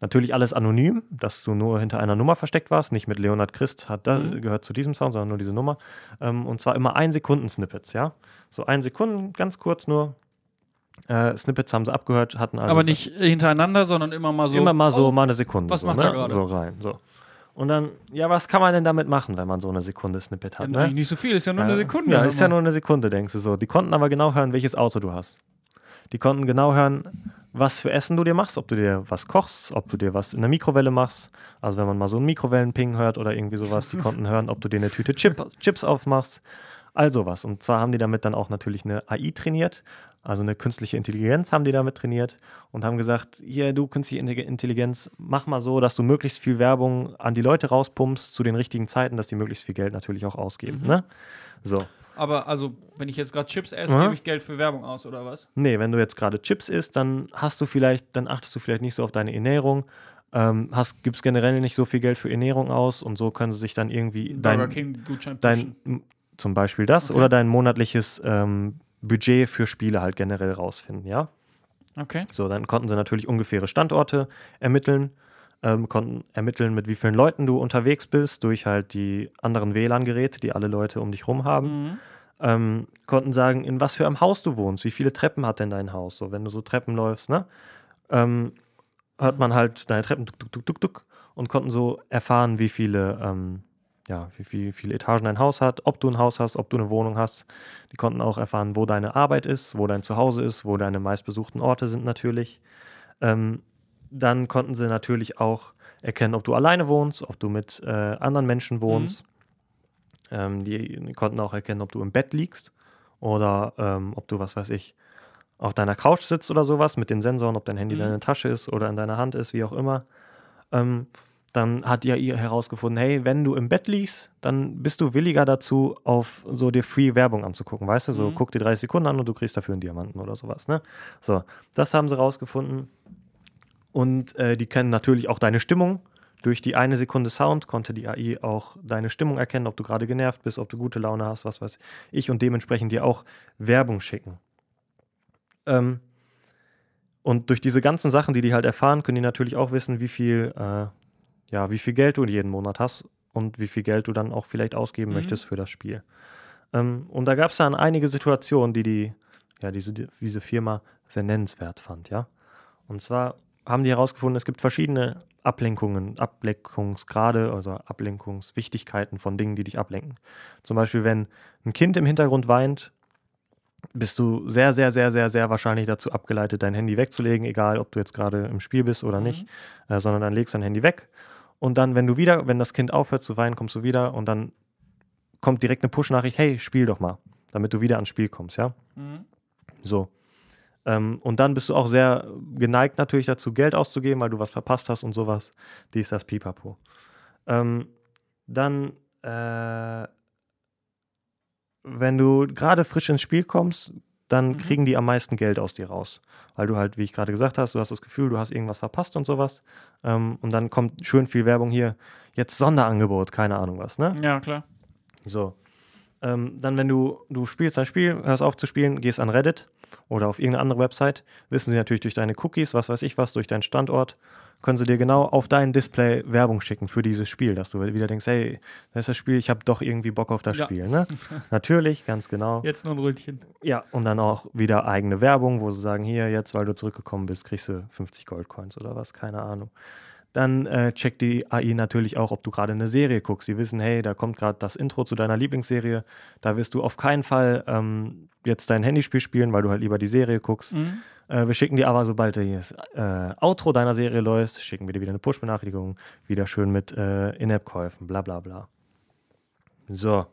Natürlich alles anonym, dass du nur hinter einer Nummer versteckt warst, nicht mit Leonard Christ hat da, Mhm. gehört zu diesem Sound, sondern nur diese Nummer. Ähm, und zwar immer ein Sekunden Snippets, ja. So ein Sekunden, ganz kurz nur. Äh, Snippets haben sie abgehört, hatten also Aber nicht hintereinander, sondern immer mal so. immer mal so Oh, mal eine Sekunde. was so, macht ne? er gerade? So rein, so. Und dann, ja, was kann man denn damit machen, wenn man so eine Sekunde Snippet ja, hat? eigentlich ne? nicht so viel, ist ja nur eine Ja. Sekunde. Ja, ist ja nur eine Sekunde, denkst du so. Die konnten aber genau hören, welches Auto du hast. Die konnten genau hören, was für Essen du dir machst, ob du dir was kochst, ob du dir was in der Mikrowelle machst. Also wenn man mal so einen Mikrowellenping hört oder irgendwie sowas, die konnten hören, ob du dir eine Tüte Chip, Chips aufmachst. All sowas. Und zwar haben die damit dann auch natürlich eine AI trainiert, also eine künstliche Intelligenz haben die damit trainiert und haben gesagt, hier, du künstliche Intelligenz, mach mal so, dass du möglichst viel Werbung an die Leute rauspumpst zu den richtigen Zeiten, dass die möglichst viel Geld natürlich auch ausgeben. Mhm. Ne? So. Aber also, wenn ich jetzt gerade Chips esse, Ja. gebe ich Geld für Werbung aus, oder was? Nee, wenn du jetzt gerade Chips isst, dann hast du vielleicht, dann achtest du vielleicht nicht so auf deine Ernährung, ähm, hast, gibst generell nicht so viel Geld für Ernährung aus und so können sie sich dann irgendwie dein, dein zum Beispiel das Okay. oder dein monatliches ähm, Budget für Spiele halt generell rausfinden, ja? Okay. So, dann konnten sie natürlich ungefähre Standorte ermitteln, ähm, konnten ermitteln, mit wie vielen Leuten du unterwegs bist, durch halt die anderen WLAN-Geräte, die alle Leute um dich rum haben. Mhm. Ähm, konnten sagen, in was für einem Haus du wohnst, wie viele Treppen hat denn dein Haus, so wenn du so Treppen läufst, ne? Ähm, hört man halt deine Treppen tuk, tuk, tuk, tuk, tuk, und konnten so erfahren, wie viele, ähm, ja, wie, viel, viele Etagen dein Haus hat, ob du ein Haus hast, ob du eine Wohnung hast. Die konnten auch erfahren, wo deine Arbeit ist, wo dein Zuhause ist, wo deine meistbesuchten Orte sind natürlich. Ähm, dann konnten sie natürlich auch erkennen, ob du alleine wohnst, ob du mit äh, anderen Menschen wohnst. Ähm, die, konnten auch erkennen, ob du im Bett liegst oder ähm, ob du, was weiß ich, auf deiner Couch sitzt oder sowas mit den Sensoren, ob dein Handy Mhm. in deiner Tasche ist oder in deiner Hand ist, wie auch immer. Ähm, dann hat die AI herausgefunden, hey, wenn du im Bett liegst, dann bist du williger dazu, auf so dir Free-Werbung anzugucken, weißt du? So, Mhm. guck dir 30 Sekunden an und du kriegst dafür einen Diamanten oder sowas, ne? So, das haben sie rausgefunden. Und äh, die kennen natürlich auch deine Stimmung. Durch die eine Sekunde Sound konnte die AI auch deine Stimmung erkennen, ob du gerade genervt bist, ob du gute Laune hast, was weiß ich, und dementsprechend dir auch Werbung schicken. Ähm, und durch diese ganzen Sachen, die die halt erfahren, können die natürlich auch wissen, wie viel, äh, ja, wie viel Geld du jeden Monat hast und wie viel Geld du dann auch vielleicht ausgeben Mhm. möchtest für das Spiel. Ähm, und da gab es dann einige Situationen, die die, ja, diese, diese Firma sehr nennenswert fand, ja. Und zwar haben die herausgefunden, es gibt verschiedene Ablenkungen, Ablenkungsgrade, also Ablenkungswichtigkeiten von Dingen, die dich ablenken. Zum Beispiel, wenn ein Kind im Hintergrund weint, bist du sehr, sehr, sehr, sehr, sehr wahrscheinlich dazu abgeleitet, dein Handy wegzulegen, egal ob du jetzt gerade im Spiel bist oder nicht, äh, sondern dann legst dein Handy weg. Und dann, wenn du wieder, wenn das Kind aufhört zu weinen, kommst du wieder und dann kommt direkt eine Push-Nachricht, hey, spiel doch mal, damit du wieder ans Spiel kommst, ja? Mhm. So. Ähm, und dann bist du auch sehr geneigt natürlich dazu, Geld auszugeben, weil du was verpasst hast und sowas. Dies, das, pipapo. Ähm, dann, äh, wenn du gerade frisch ins Spiel kommst, dann Mhm. kriegen die am meisten Geld aus dir raus. Weil du halt, wie ich gerade gesagt hast, du hast das Gefühl, du hast irgendwas verpasst und sowas. Ähm, und dann kommt schön viel Werbung hier. Jetzt Sonderangebot, keine Ahnung was, ne? Ja, klar. So. Ähm, dann, wenn du, du spielst ein Spiel, hörst auf zu spielen, gehst an Reddit oder auf irgendeine andere Website, wissen sie natürlich durch deine Cookies, was weiß ich was, durch deinen Standort, können sie dir genau auf dein Display Werbung schicken für dieses Spiel, dass du wieder denkst, hey, das ist das Spiel, ich habe doch irgendwie Bock auf das Ja. Spiel, ne? natürlich, ganz genau. Jetzt nur ein Rötchen. Ja, und dann auch wieder eigene Werbung, wo sie sagen, hier, jetzt, weil du zurückgekommen bist, kriegst du 50 Goldcoins oder was, keine Ahnung. Dann äh, checkt die AI natürlich auch, ob du gerade eine Serie guckst. Sie wissen, hey, da kommt gerade das Intro zu deiner Lieblingsserie. Da wirst du auf keinen Fall ähm, jetzt dein Handyspiel spielen, weil du halt lieber die Serie guckst. Mhm. Äh, wir schicken dir aber, sobald das äh, Outro deiner Serie läuft, schicken wir dir wieder eine Push-Benachrichtigung. Wieder schön mit äh, In-App-Käufen, bla bla bla. So.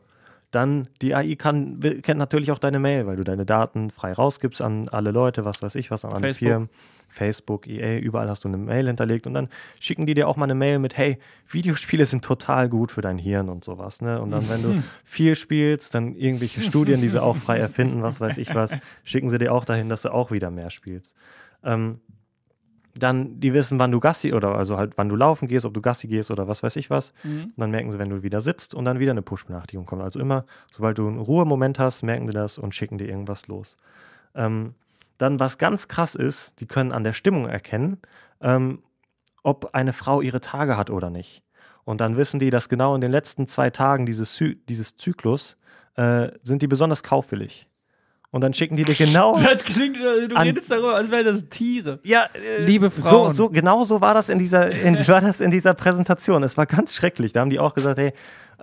Dann, die AI kann, kennt natürlich auch deine Mail, weil du deine Daten frei rausgibst an alle Leute, was weiß ich, was an alle Facebook. Firmen. Facebook, EA, überall hast du eine Mail hinterlegt und dann schicken die dir auch mal eine Mail mit, hey, Videospiele sind total gut für dein Hirn und sowas, ne? Und dann, wenn du viel spielst, dann irgendwelche Studien, die sie auch frei erfinden, was weiß ich was, schicken sie dir auch dahin, dass du auch wieder mehr spielst. Ähm, dann, die wissen, wann du Gassi oder also halt, wann du laufen gehst, ob du Gassi gehst oder was weiß ich was. Mhm. Und dann merken sie, wenn du wieder sitzt und dann wieder eine Push-Benachrichtigung kommt. Also immer, sobald du einen Ruhemoment hast, merken sie das und schicken dir irgendwas los. Ähm, dann, was ganz krass ist, die können an der Stimmung erkennen, ähm, ob eine Frau ihre Tage hat oder nicht. Und dann wissen die, dass genau in den letzten zwei Tagen dieses, Zy dieses Zyklus äh, sind die besonders kaufwillig. Und dann schicken die dir genau. Das klingt, du An- redest darüber, als wären das Tiere. Ja, äh, Liebe so, Frauen. so genau so war das in dieser in, war das in dieser Präsentation. Es war ganz schrecklich. Da haben die auch gesagt, hey,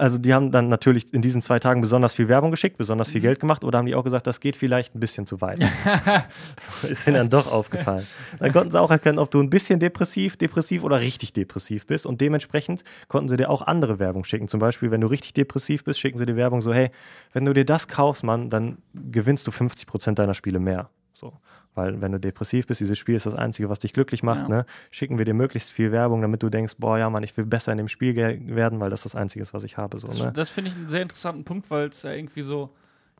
Also die haben dann natürlich in diesen zwei Tagen besonders viel Werbung geschickt, besonders viel Geld gemacht oder haben die auch gesagt, das geht vielleicht ein bisschen zu weit. ist ihnen dann doch aufgefallen. Dann konnten sie auch erkennen, ob du ein bisschen depressiv, depressiv oder richtig depressiv bist und dementsprechend konnten sie dir auch andere Werbung schicken. Zum Beispiel, wenn du richtig depressiv bist, schicken sie dir Werbung so, hey, wenn du dir das kaufst, Mann, dann gewinnst du 50 Prozent deiner Spiele mehr. So. Weil wenn du depressiv bist, dieses Spiel ist das Einzige, was dich glücklich macht, Ja. ne? schicken wir dir möglichst viel Werbung, damit du denkst, boah, ja, Mann, ich will besser in dem Spiel werden, weil das das Einzige ist, was ich habe. So, Das, ne? das finde ich einen sehr interessanten Punkt, weil es ja irgendwie so,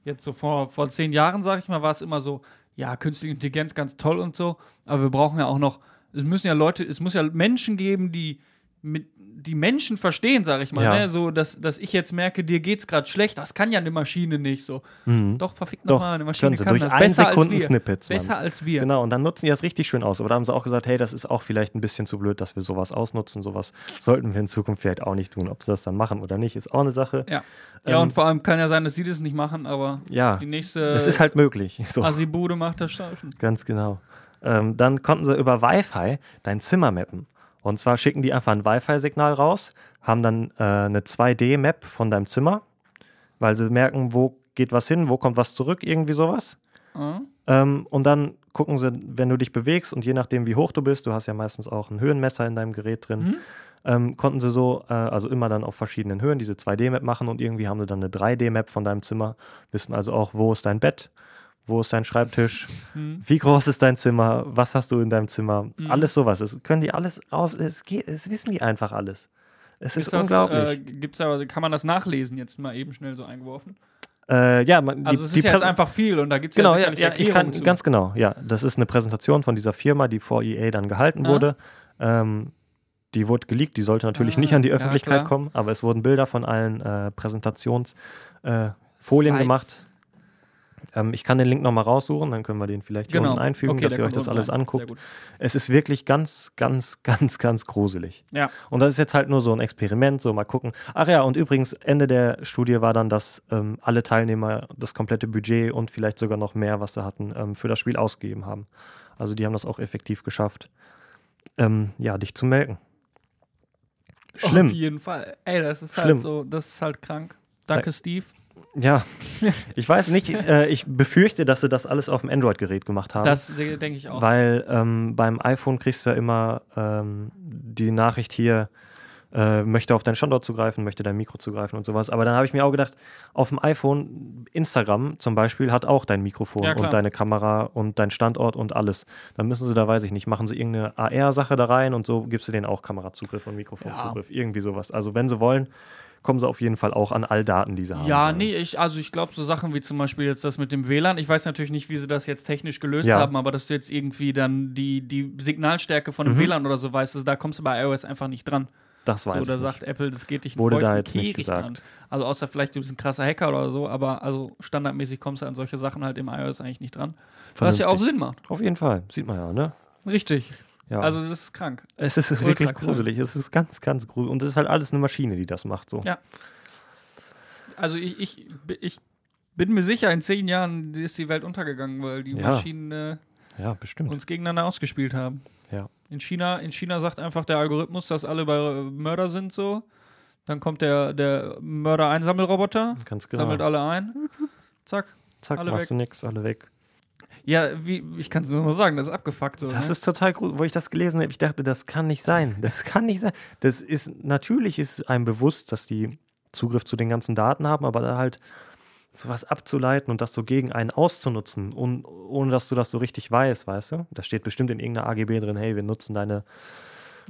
jetzt so vor, vor zehn Jahren, sage ich mal, war es immer so, ja, künstliche Intelligenz ganz toll und so, aber wir brauchen ja auch noch, es müssen ja Leute, es muss ja Menschen geben, die mit die Menschen verstehen, sage ich mal, Ja. ne? so dass, dass ich jetzt merke, dir geht's gerade schlecht, das kann ja eine Maschine nicht so. Mhm. Doch verfickt nochmal, eine Maschine sie. kann Durch das ein besser als Sekunden wir. Snippets, besser als wir. Genau, und dann nutzen die das richtig schön aus. Aber da haben sie auch gesagt, hey, das ist auch vielleicht ein bisschen zu blöd, dass wir sowas ausnutzen. Sowas sollten wir in Zukunft vielleicht auch nicht tun. Ob sie das dann machen oder nicht, ist auch eine Sache. Ja. Ja, Ähm, und vor allem kann ja sein, dass sie das nicht machen, aber Ja, die nächste es ist halt möglich. So. Assi-Bude macht das schon. Ganz genau. Ähm, dann konnten sie über Wi-Fi dein Zimmer mappen. Und zwar schicken die einfach ein Wi-Fi-Signal raus, haben dann äh, eine 2D-Map von deinem Zimmer, weil sie merken, wo geht was hin, wo kommt was zurück, irgendwie sowas. Ah. Ähm, und dann gucken sie, wenn du dich bewegst und je nachdem, wie hoch du bist, du hast ja meistens auch ein Höhenmesser in deinem Gerät drin, Mhm. ähm, konnten sie so, äh, also immer dann auf verschiedenen Höhen diese 2D-Map machen und irgendwie haben sie dann eine 3D-Map von deinem Zimmer, wissen also auch, wo ist dein Bett, wo ist dein Schreibtisch, Mhm. wie groß ist dein Zimmer, was hast du in deinem Zimmer, Mhm. alles sowas. Das können die alles raus, es, geht, es wissen die einfach alles. Es ist, Ist das, unglaublich. Äh, gibt's ja, kann man das nachlesen, jetzt mal eben schnell so eingeworfen? Äh, ja, man, Also es ist ja jetzt einfach viel und da gibt es Genau, ja ja, ja ich kann, zu. ganz genau, ja. Das ist eine Präsentation von dieser Firma, die vor EA dann gehalten Ah. wurde. Ähm, die wurde geleakt, die sollte natürlich Ah, nicht an die ja, Öffentlichkeit klar. kommen, aber es wurden Bilder von allen äh, Präsentationsfolien äh, gemacht. Ähm, ich kann den Link nochmal raussuchen, dann können wir den vielleicht hier genau. unten einfügen, Okay, dass ihr euch das alles rein. Anguckt. Es ist wirklich ganz, ganz, ganz, ganz gruselig. Ja. Und das ist jetzt halt nur so ein Experiment, so mal gucken. Ach ja, und übrigens, Ende der Studie war dann, dass ähm, alle Teilnehmer das komplette Budget und vielleicht sogar noch mehr, was sie hatten, ähm, für das Spiel ausgegeben haben. Also die haben das auch effektiv geschafft, ähm, ja, dich zu melken. Auf Schlimm. jeden Fall. Ey, das ist Schlimm. halt so, das ist halt krank. Danke, Steve. Ja, ich weiß nicht, äh, ich befürchte, dass sie das alles auf dem Android-Gerät gemacht haben. Das de- denke ich auch. Weil ähm, beim iPhone kriegst du ja immer ähm, die Nachricht hier, äh, möchte auf deinen Standort zugreifen, möchte dein Mikro zugreifen und sowas. Aber dann habe ich mir auch gedacht, auf dem iPhone, Instagram zum Beispiel, hat auch dein Mikrofon Ja, und deine Kamera und dein Standort und alles. Dann müssen sie da, weiß ich nicht, machen sie irgendeine AR-Sache da rein und so gibst du denen auch Kamerazugriff und Mikrofonzugriff. Irgendwie sowas. Also wenn sie wollen, kommen sie auf jeden Fall auch an all Daten, die sie haben. Ja, nee, ich, also ich glaube, so Sachen wie zum Beispiel jetzt das mit dem WLAN, ich weiß natürlich nicht, wie sie das jetzt technisch gelöst Ja. haben, aber dass du jetzt irgendwie dann die, die Signalstärke von dem Mhm. WLAN oder so weißt, also da kommst du bei iOS einfach nicht dran. Das weiß so, nicht. sagt Apple, das geht dich Wurde da jetzt nicht gesagt. an. Also außer vielleicht du bist ein krasser Hacker oder so, aber also standardmäßig kommst du an solche Sachen halt im iOS eigentlich nicht dran. Was ja auch Vernünftig. Sinn macht. Auf jeden Fall, sieht man ja, ne? Richtig. Ja. Also das ist krank. Es ist Ultra wirklich krank. gruselig. Es ist ganz, ganz gruselig. Und es ist halt alles eine Maschine, die das macht. So. Ja. Also ich, ich, ich bin mir sicher, in zehn Jahren ist die Welt untergegangen, weil die Ja. Maschinen äh, Ja, uns gegeneinander ausgespielt haben. Ja. In China, in China sagt einfach der Algorithmus, dass alle bei äh, Mörder sind so. Dann kommt der, der Mörder-Einsammelroboter, genau. sammelt alle ein. Zack. Zack, alle machst weg. du nix, alle weg. Ja, wie, ich kann es nur mal sagen, das ist abgefuckt so. Das ne? ist total gruselig. Wo ich das gelesen habe, ich dachte, das kann nicht sein. Das kann nicht sein. Das ist, natürlich ist einem bewusst, dass die Zugriff zu den ganzen Daten haben, aber da halt sowas abzuleiten und das so gegen einen auszunutzen, und, ohne dass du das so richtig weißt, weißt du? Da steht bestimmt in irgendeiner AGB drin, hey, wir nutzen deine,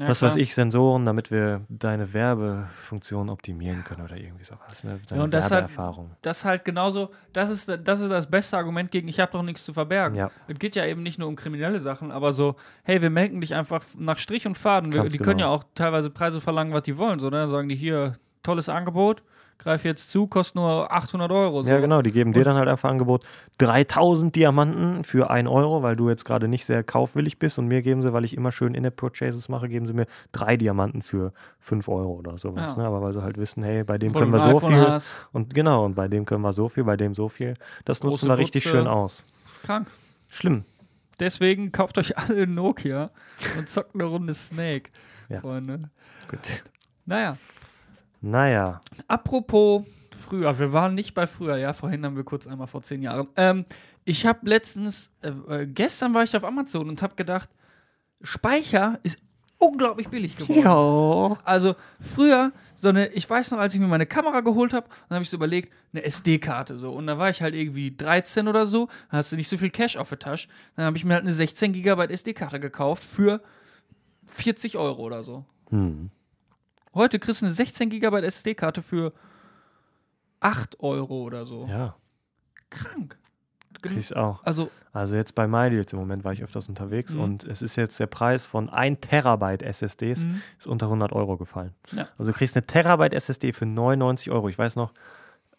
ja, was klar. weiß ich, Sensoren, damit wir deine Werbefunktion optimieren können oder irgendwie sowas. Ne? Deine Ja, und das Werbeerfahrung. Das ist halt genauso, das ist, das ist das beste Argument gegen, ich habe doch nichts zu verbergen. Ja. Es geht ja eben nicht nur um kriminelle Sachen, aber so, hey, wir melken dich einfach nach Strich und Faden. Wir, die können ja genau. auch teilweise Preise verlangen, was die wollen. So, ne? Dann sagen die hier, tolles Angebot, greif jetzt zu, kostet nur 800 Euro. So. Ja, genau, die geben dir Und- dann halt einfach Angebot 3000 Diamanten für 1 Euro, weil du jetzt gerade nicht sehr kaufwillig bist und mir geben sie, weil ich immer schön In-App-Purchases mache, geben sie mir drei Diamanten für 5 Euro oder sowas. Ja. Ne? Aber weil sie halt wissen, hey, bei dem Wo können wir so viel hast. und genau, und bei dem können wir so viel, bei dem so viel. Das Große nutzen wir richtig Butze. schön aus. Krank. Schlimm. Deswegen kauft euch alle Nokia und zockt eine Runde Snake, Ja. Freunde. Gut. Naja. Naja. Apropos früher, wir waren nicht bei früher, ja, vorhin haben wir kurz einmal vor zehn Jahren. Ähm, ich habe letztens, äh, äh, gestern war ich auf Amazon und habe gedacht, Speicher ist unglaublich billig geworden. Ja. Also früher, so eine, ich weiß noch, als ich mir meine Kamera geholt habe, dann habe ich so überlegt, eine SD-Karte so. Und da war ich halt irgendwie 13 oder so, dann hast du nicht so viel Cash auf der Tasche. Dann habe ich mir halt eine 16 GB SD-Karte gekauft für 40 Euro oder so. Hm. Heute kriegst du eine 16 GB SD-Karte für 8 Euro oder so. Ja, Krank. krieg ich auch. Also, Also jetzt bei MyDeals im Moment war ich öfters unterwegs Mhm. und es ist jetzt der Preis von 1 Terabyte SSDs Mhm. ist unter 100 Euro gefallen. Ja. Also du kriegst eine Terabyte SSD für 99 Euro. Ich weiß noch,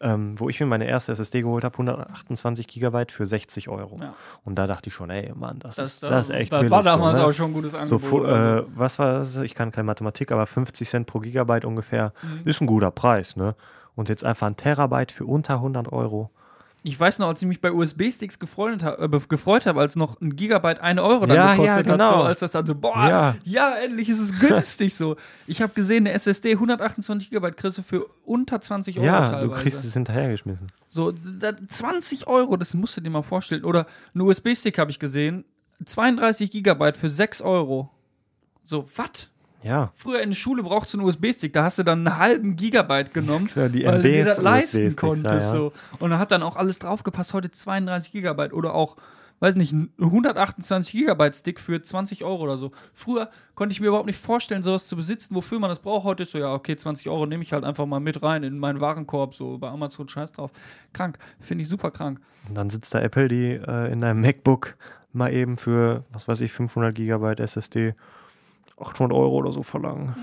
ähm, wo ich mir meine erste SSD geholt habe, 128 Gigabyte für 60 Euro. Ja. Und da dachte ich schon, ey Mann, das, das, ist, das ist echt das billig. war damals so, ne? auch schon ein gutes so, Angebot. also. äh, was war das? Ich kann keine Mathematik, aber 50 Cent pro Gigabyte ungefähr Mhm. ist ein guter Preis, ne? Und jetzt einfach ein Terabyte für unter 100 Euro. Ich weiß noch, als ich mich bei USB-Sticks gefreut, äh, gefreut habe, als noch ein Gigabyte eine Euro dann Ja, gekostet ja, hat, genau. so, als das dann so, boah, ja, Ja. endlich ist es günstig so. Ich habe gesehen, eine SSD 128 Gigabyte kriegst du für unter 20 Euro Ja, teilweise. du kriegst es hinterhergeschmissen. So, da, 20 Euro, das musst du dir mal vorstellen. Oder ein USB-Stick habe ich gesehen, 32 Gigabyte für 6 Euro. So, was? Ja. Früher in der Schule brauchst du einen USB-Stick, da hast du dann einen halben Gigabyte genommen, Ja, die weil du dir das leisten konntest. ja. So. Und da hat dann auch alles draufgepasst, heute 32 Gigabyte oder auch, weiß nicht, ein 128 Gigabyte Stick für 20 Euro oder so. Früher konnte ich mir überhaupt nicht vorstellen, sowas zu besitzen, wofür man das braucht. Heute ist so, ja, okay, 20 Euro nehme ich halt einfach mal mit rein in meinen Warenkorb, so bei Amazon, scheiß drauf. Krank, finde ich super krank. Und dann sitzt da Apple, die äh, in deinem MacBook mal eben für, was weiß ich, 500 Gigabyte SSD 800 Euro oder so verlangen.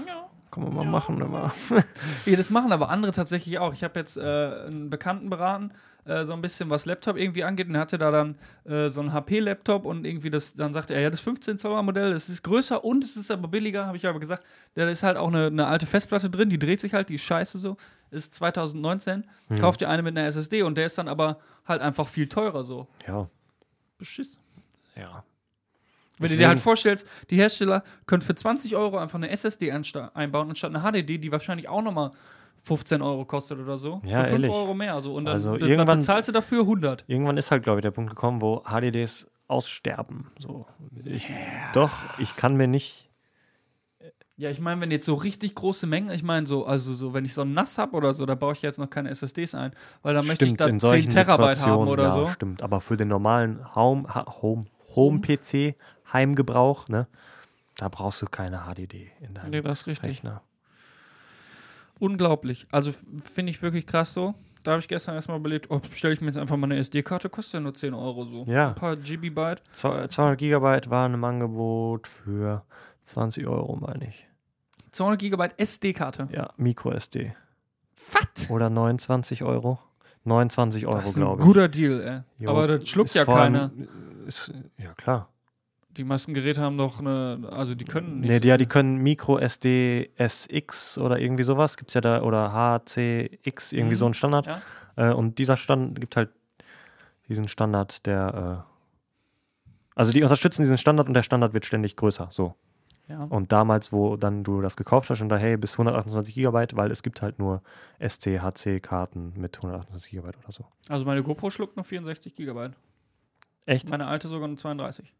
Kann man mal machen, immer. Ja, das machen aber andere tatsächlich auch. Ich habe jetzt äh, einen Bekannten beraten, äh, so ein bisschen was Laptop irgendwie angeht und er hatte da dann äh, so einen HP-Laptop und irgendwie das, dann sagte er, ja, das 15 Zoller Modell, das ist größer und es ist aber billiger, habe ich aber gesagt. Da ist halt auch eine, eine alte Festplatte drin, die dreht sich halt, die ist scheiße so. Ist 2019, kauft ihr eine mit einer SSD und der ist dann aber halt einfach viel teurer so. Ja, Beschiss. ja. Wenn du dir halt vorstellst, die Hersteller können für 20 Euro einfach eine SSD einbauen, anstatt eine HDD, die wahrscheinlich auch nochmal 15 Euro kostet oder so. Ja, für 5 ehrlich. Euro mehr. So. Und dann Also dann irgendwann- bezahlst du dafür 100. Irgendwann ist halt, glaube ich, der Punkt gekommen, wo HDDs aussterben. So. Ich, Doch, ich kann mir nicht. Ja, ich meine, wenn jetzt so richtig große Mengen, ich meine, so, also so, wenn ich so ein NAS habe oder so, da baue ich jetzt noch keine SSDs ein, weil dann möchte ich da 10 Terabyte haben oder ja, so. Stimmt, aber für den normalen Home, Home, Home-PC, Heimgebrauch, ne, da brauchst du keine HDD in deinem Nee, das ist richtig. Rechner. Unglaublich. Also finde ich wirklich krass so. Da habe ich gestern erstmal überlegt, oh, bestelle ich mir jetzt einfach mal eine SD-Karte, kostet ja nur 10 Euro so. Ja. Ein paar GB-Byte. Zwei- 200 Gigabyte waren im Angebot für 20 Euro, meine ich. 200 GB SD-Karte. Ja, Micro SD. Was? Oder 29 Euro. 29 Euro, glaube ich. guter Deal, ey. Jo, Aber das schluckt ja keiner. Ist, ja, klar. Die meisten Geräte haben doch eine, also die können nicht. Nee, die, ja, die können Micro SD SX oder irgendwie sowas. Gibt es ja da, oder HCX, irgendwie Mhm. so ein Standard. Ja. Äh, und dieser Standard gibt halt diesen Standard, der. Äh, also die unterstützen diesen Standard und der Standard wird ständig größer. So. Ja. Und damals, wo dann du das gekauft hast, und da, hey, bis 128 Gigabyte, weil es gibt halt nur ST-HC-Karten mit 128 Gigabyte oder so. Also meine GoPro schluckt nur 64 GB. Echt? Meine alte sogar nur 32.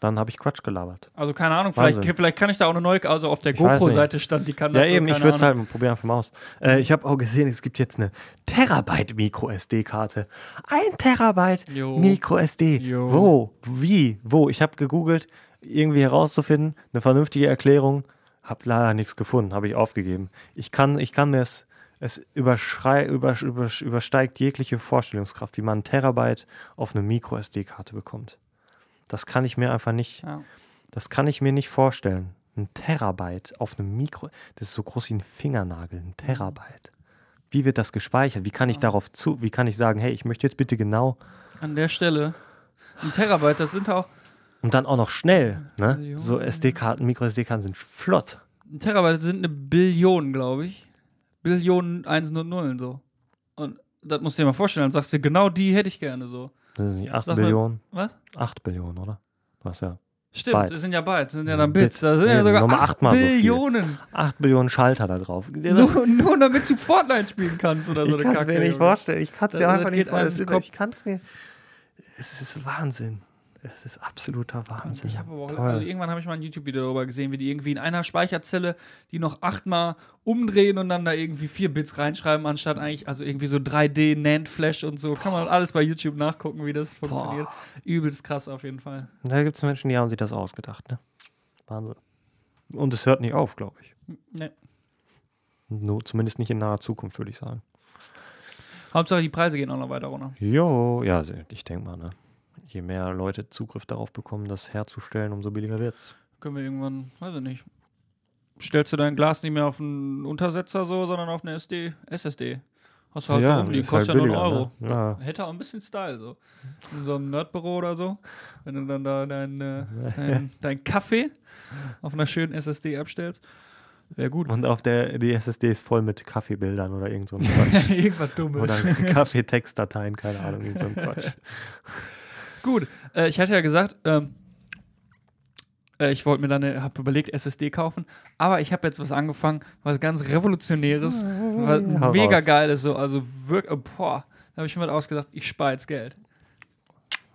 Dann habe ich Quatsch gelabert. Also keine Ahnung, vielleicht, vielleicht kann ich da auch eine neue, also auf der GoPro-Seite stand, die kann Ja, das so, eben, ich würde es halt mal probieren einfach mal aus. Äh, ich habe auch gesehen, es gibt jetzt eine Terabyte Micro-SD-Karte. Ein Terabyte Jo. Micro-SD. Jo. Wo? Wie? Wo? Ich habe gegoogelt, irgendwie herauszufinden, eine vernünftige Erklärung. Habe leider nichts gefunden, habe ich aufgegeben. Ich kann, ich kann mir es, es überschrei, über, über, übersteigt jegliche Vorstellungskraft, wie man ein Terabyte auf eine Micro-SD-Karte bekommt. Das kann ich mir einfach nicht, Ja. das kann ich mir nicht vorstellen. Ein Terabyte auf einem Mikro, das ist so groß wie ein Fingernagel, ein Terabyte. Wie wird das gespeichert? Wie kann ich darauf zu, wie kann ich sagen, hey, ich möchte jetzt bitte genau An der Stelle. Ein Terabyte, das sind auch. und dann auch noch schnell, ne? So SD-Karten, Micro-SD-Karten sind flott. Ein Terabyte sind eine Billion, glaube ich. Billionen Einsen und Nullen so. Und das musst du dir mal vorstellen, dann sagst du, genau die hätte ich gerne so. Das sind nicht 8 Sag mal- Billionen, Was? 8 Billionen, oder? Was ja. Stimmt, Byte. das sind ja Bytes, das sind ja dann Bit. Bits. Da sind ja Eben, sogar nochmal 8 achtmal so viel. Billionen. 8 Billionen Schalter da drauf. Das, Nur, nur damit du Fortnite spielen kannst oder so ich eine kann es mir Kacke, nicht vorstellen. Ich kann es mir das einfach nicht vorstellen. Ich kann es mir. Es ist Wahnsinn. Es ist absoluter Wahnsinn. Ich habe auch, Toll. also irgendwann habe ich mal ein YouTube-Video darüber gesehen, wie die irgendwie in einer Speicherzelle die noch achtmal umdrehen und dann da irgendwie vier Bits reinschreiben, anstatt eigentlich, also irgendwie so 3D, NAND Flash und so. Kann man alles bei YouTube nachgucken, wie das funktioniert. Übelst krass auf jeden Fall. Da gibt es Menschen, die haben sich das ausgedacht. Ne? Wahnsinn. Und es hört nicht auf, glaube ich. Ne. Nur, zumindest nicht in naher Zukunft, würde ich sagen. Hauptsache die Preise gehen auch noch weiter runter. Jo, ja, ich denke mal, ne? Je mehr Leute Zugriff darauf bekommen, das herzustellen, umso billiger wird's. Können wir irgendwann, weiß ich nicht. Stellst du dein Glas nicht mehr auf einen Untersetzer so, sondern auf eine SD, SSD. Hast du halt so rumliegen, ist kostet halt ja nur einen billiger, Euro. Ne? Hätte auch ein bisschen Style so. In so einem Nerdbüro oder so. Wenn du dann da dein, äh, dein, dein Kaffee auf einer schönen SSD abstellst. Wäre gut. Ja. Und auf der, die SSD ist voll mit Kaffeebildern oder irgend so ein Quatsch. Irgendwas Dummes. oder Kaffeetextdateien, keine Ahnung, irgend so ein Quatsch. Gut, äh, ich hatte ja gesagt, ähm, äh, ich wollte mir dann, eine- hab überlegt, SSD kaufen, aber ich habe jetzt was angefangen, was ganz Revolutionäres, was Hau mega raus. geil ist, so, also wirklich, boah, da habe ich mir mal ausgedacht, ich spare jetzt Geld.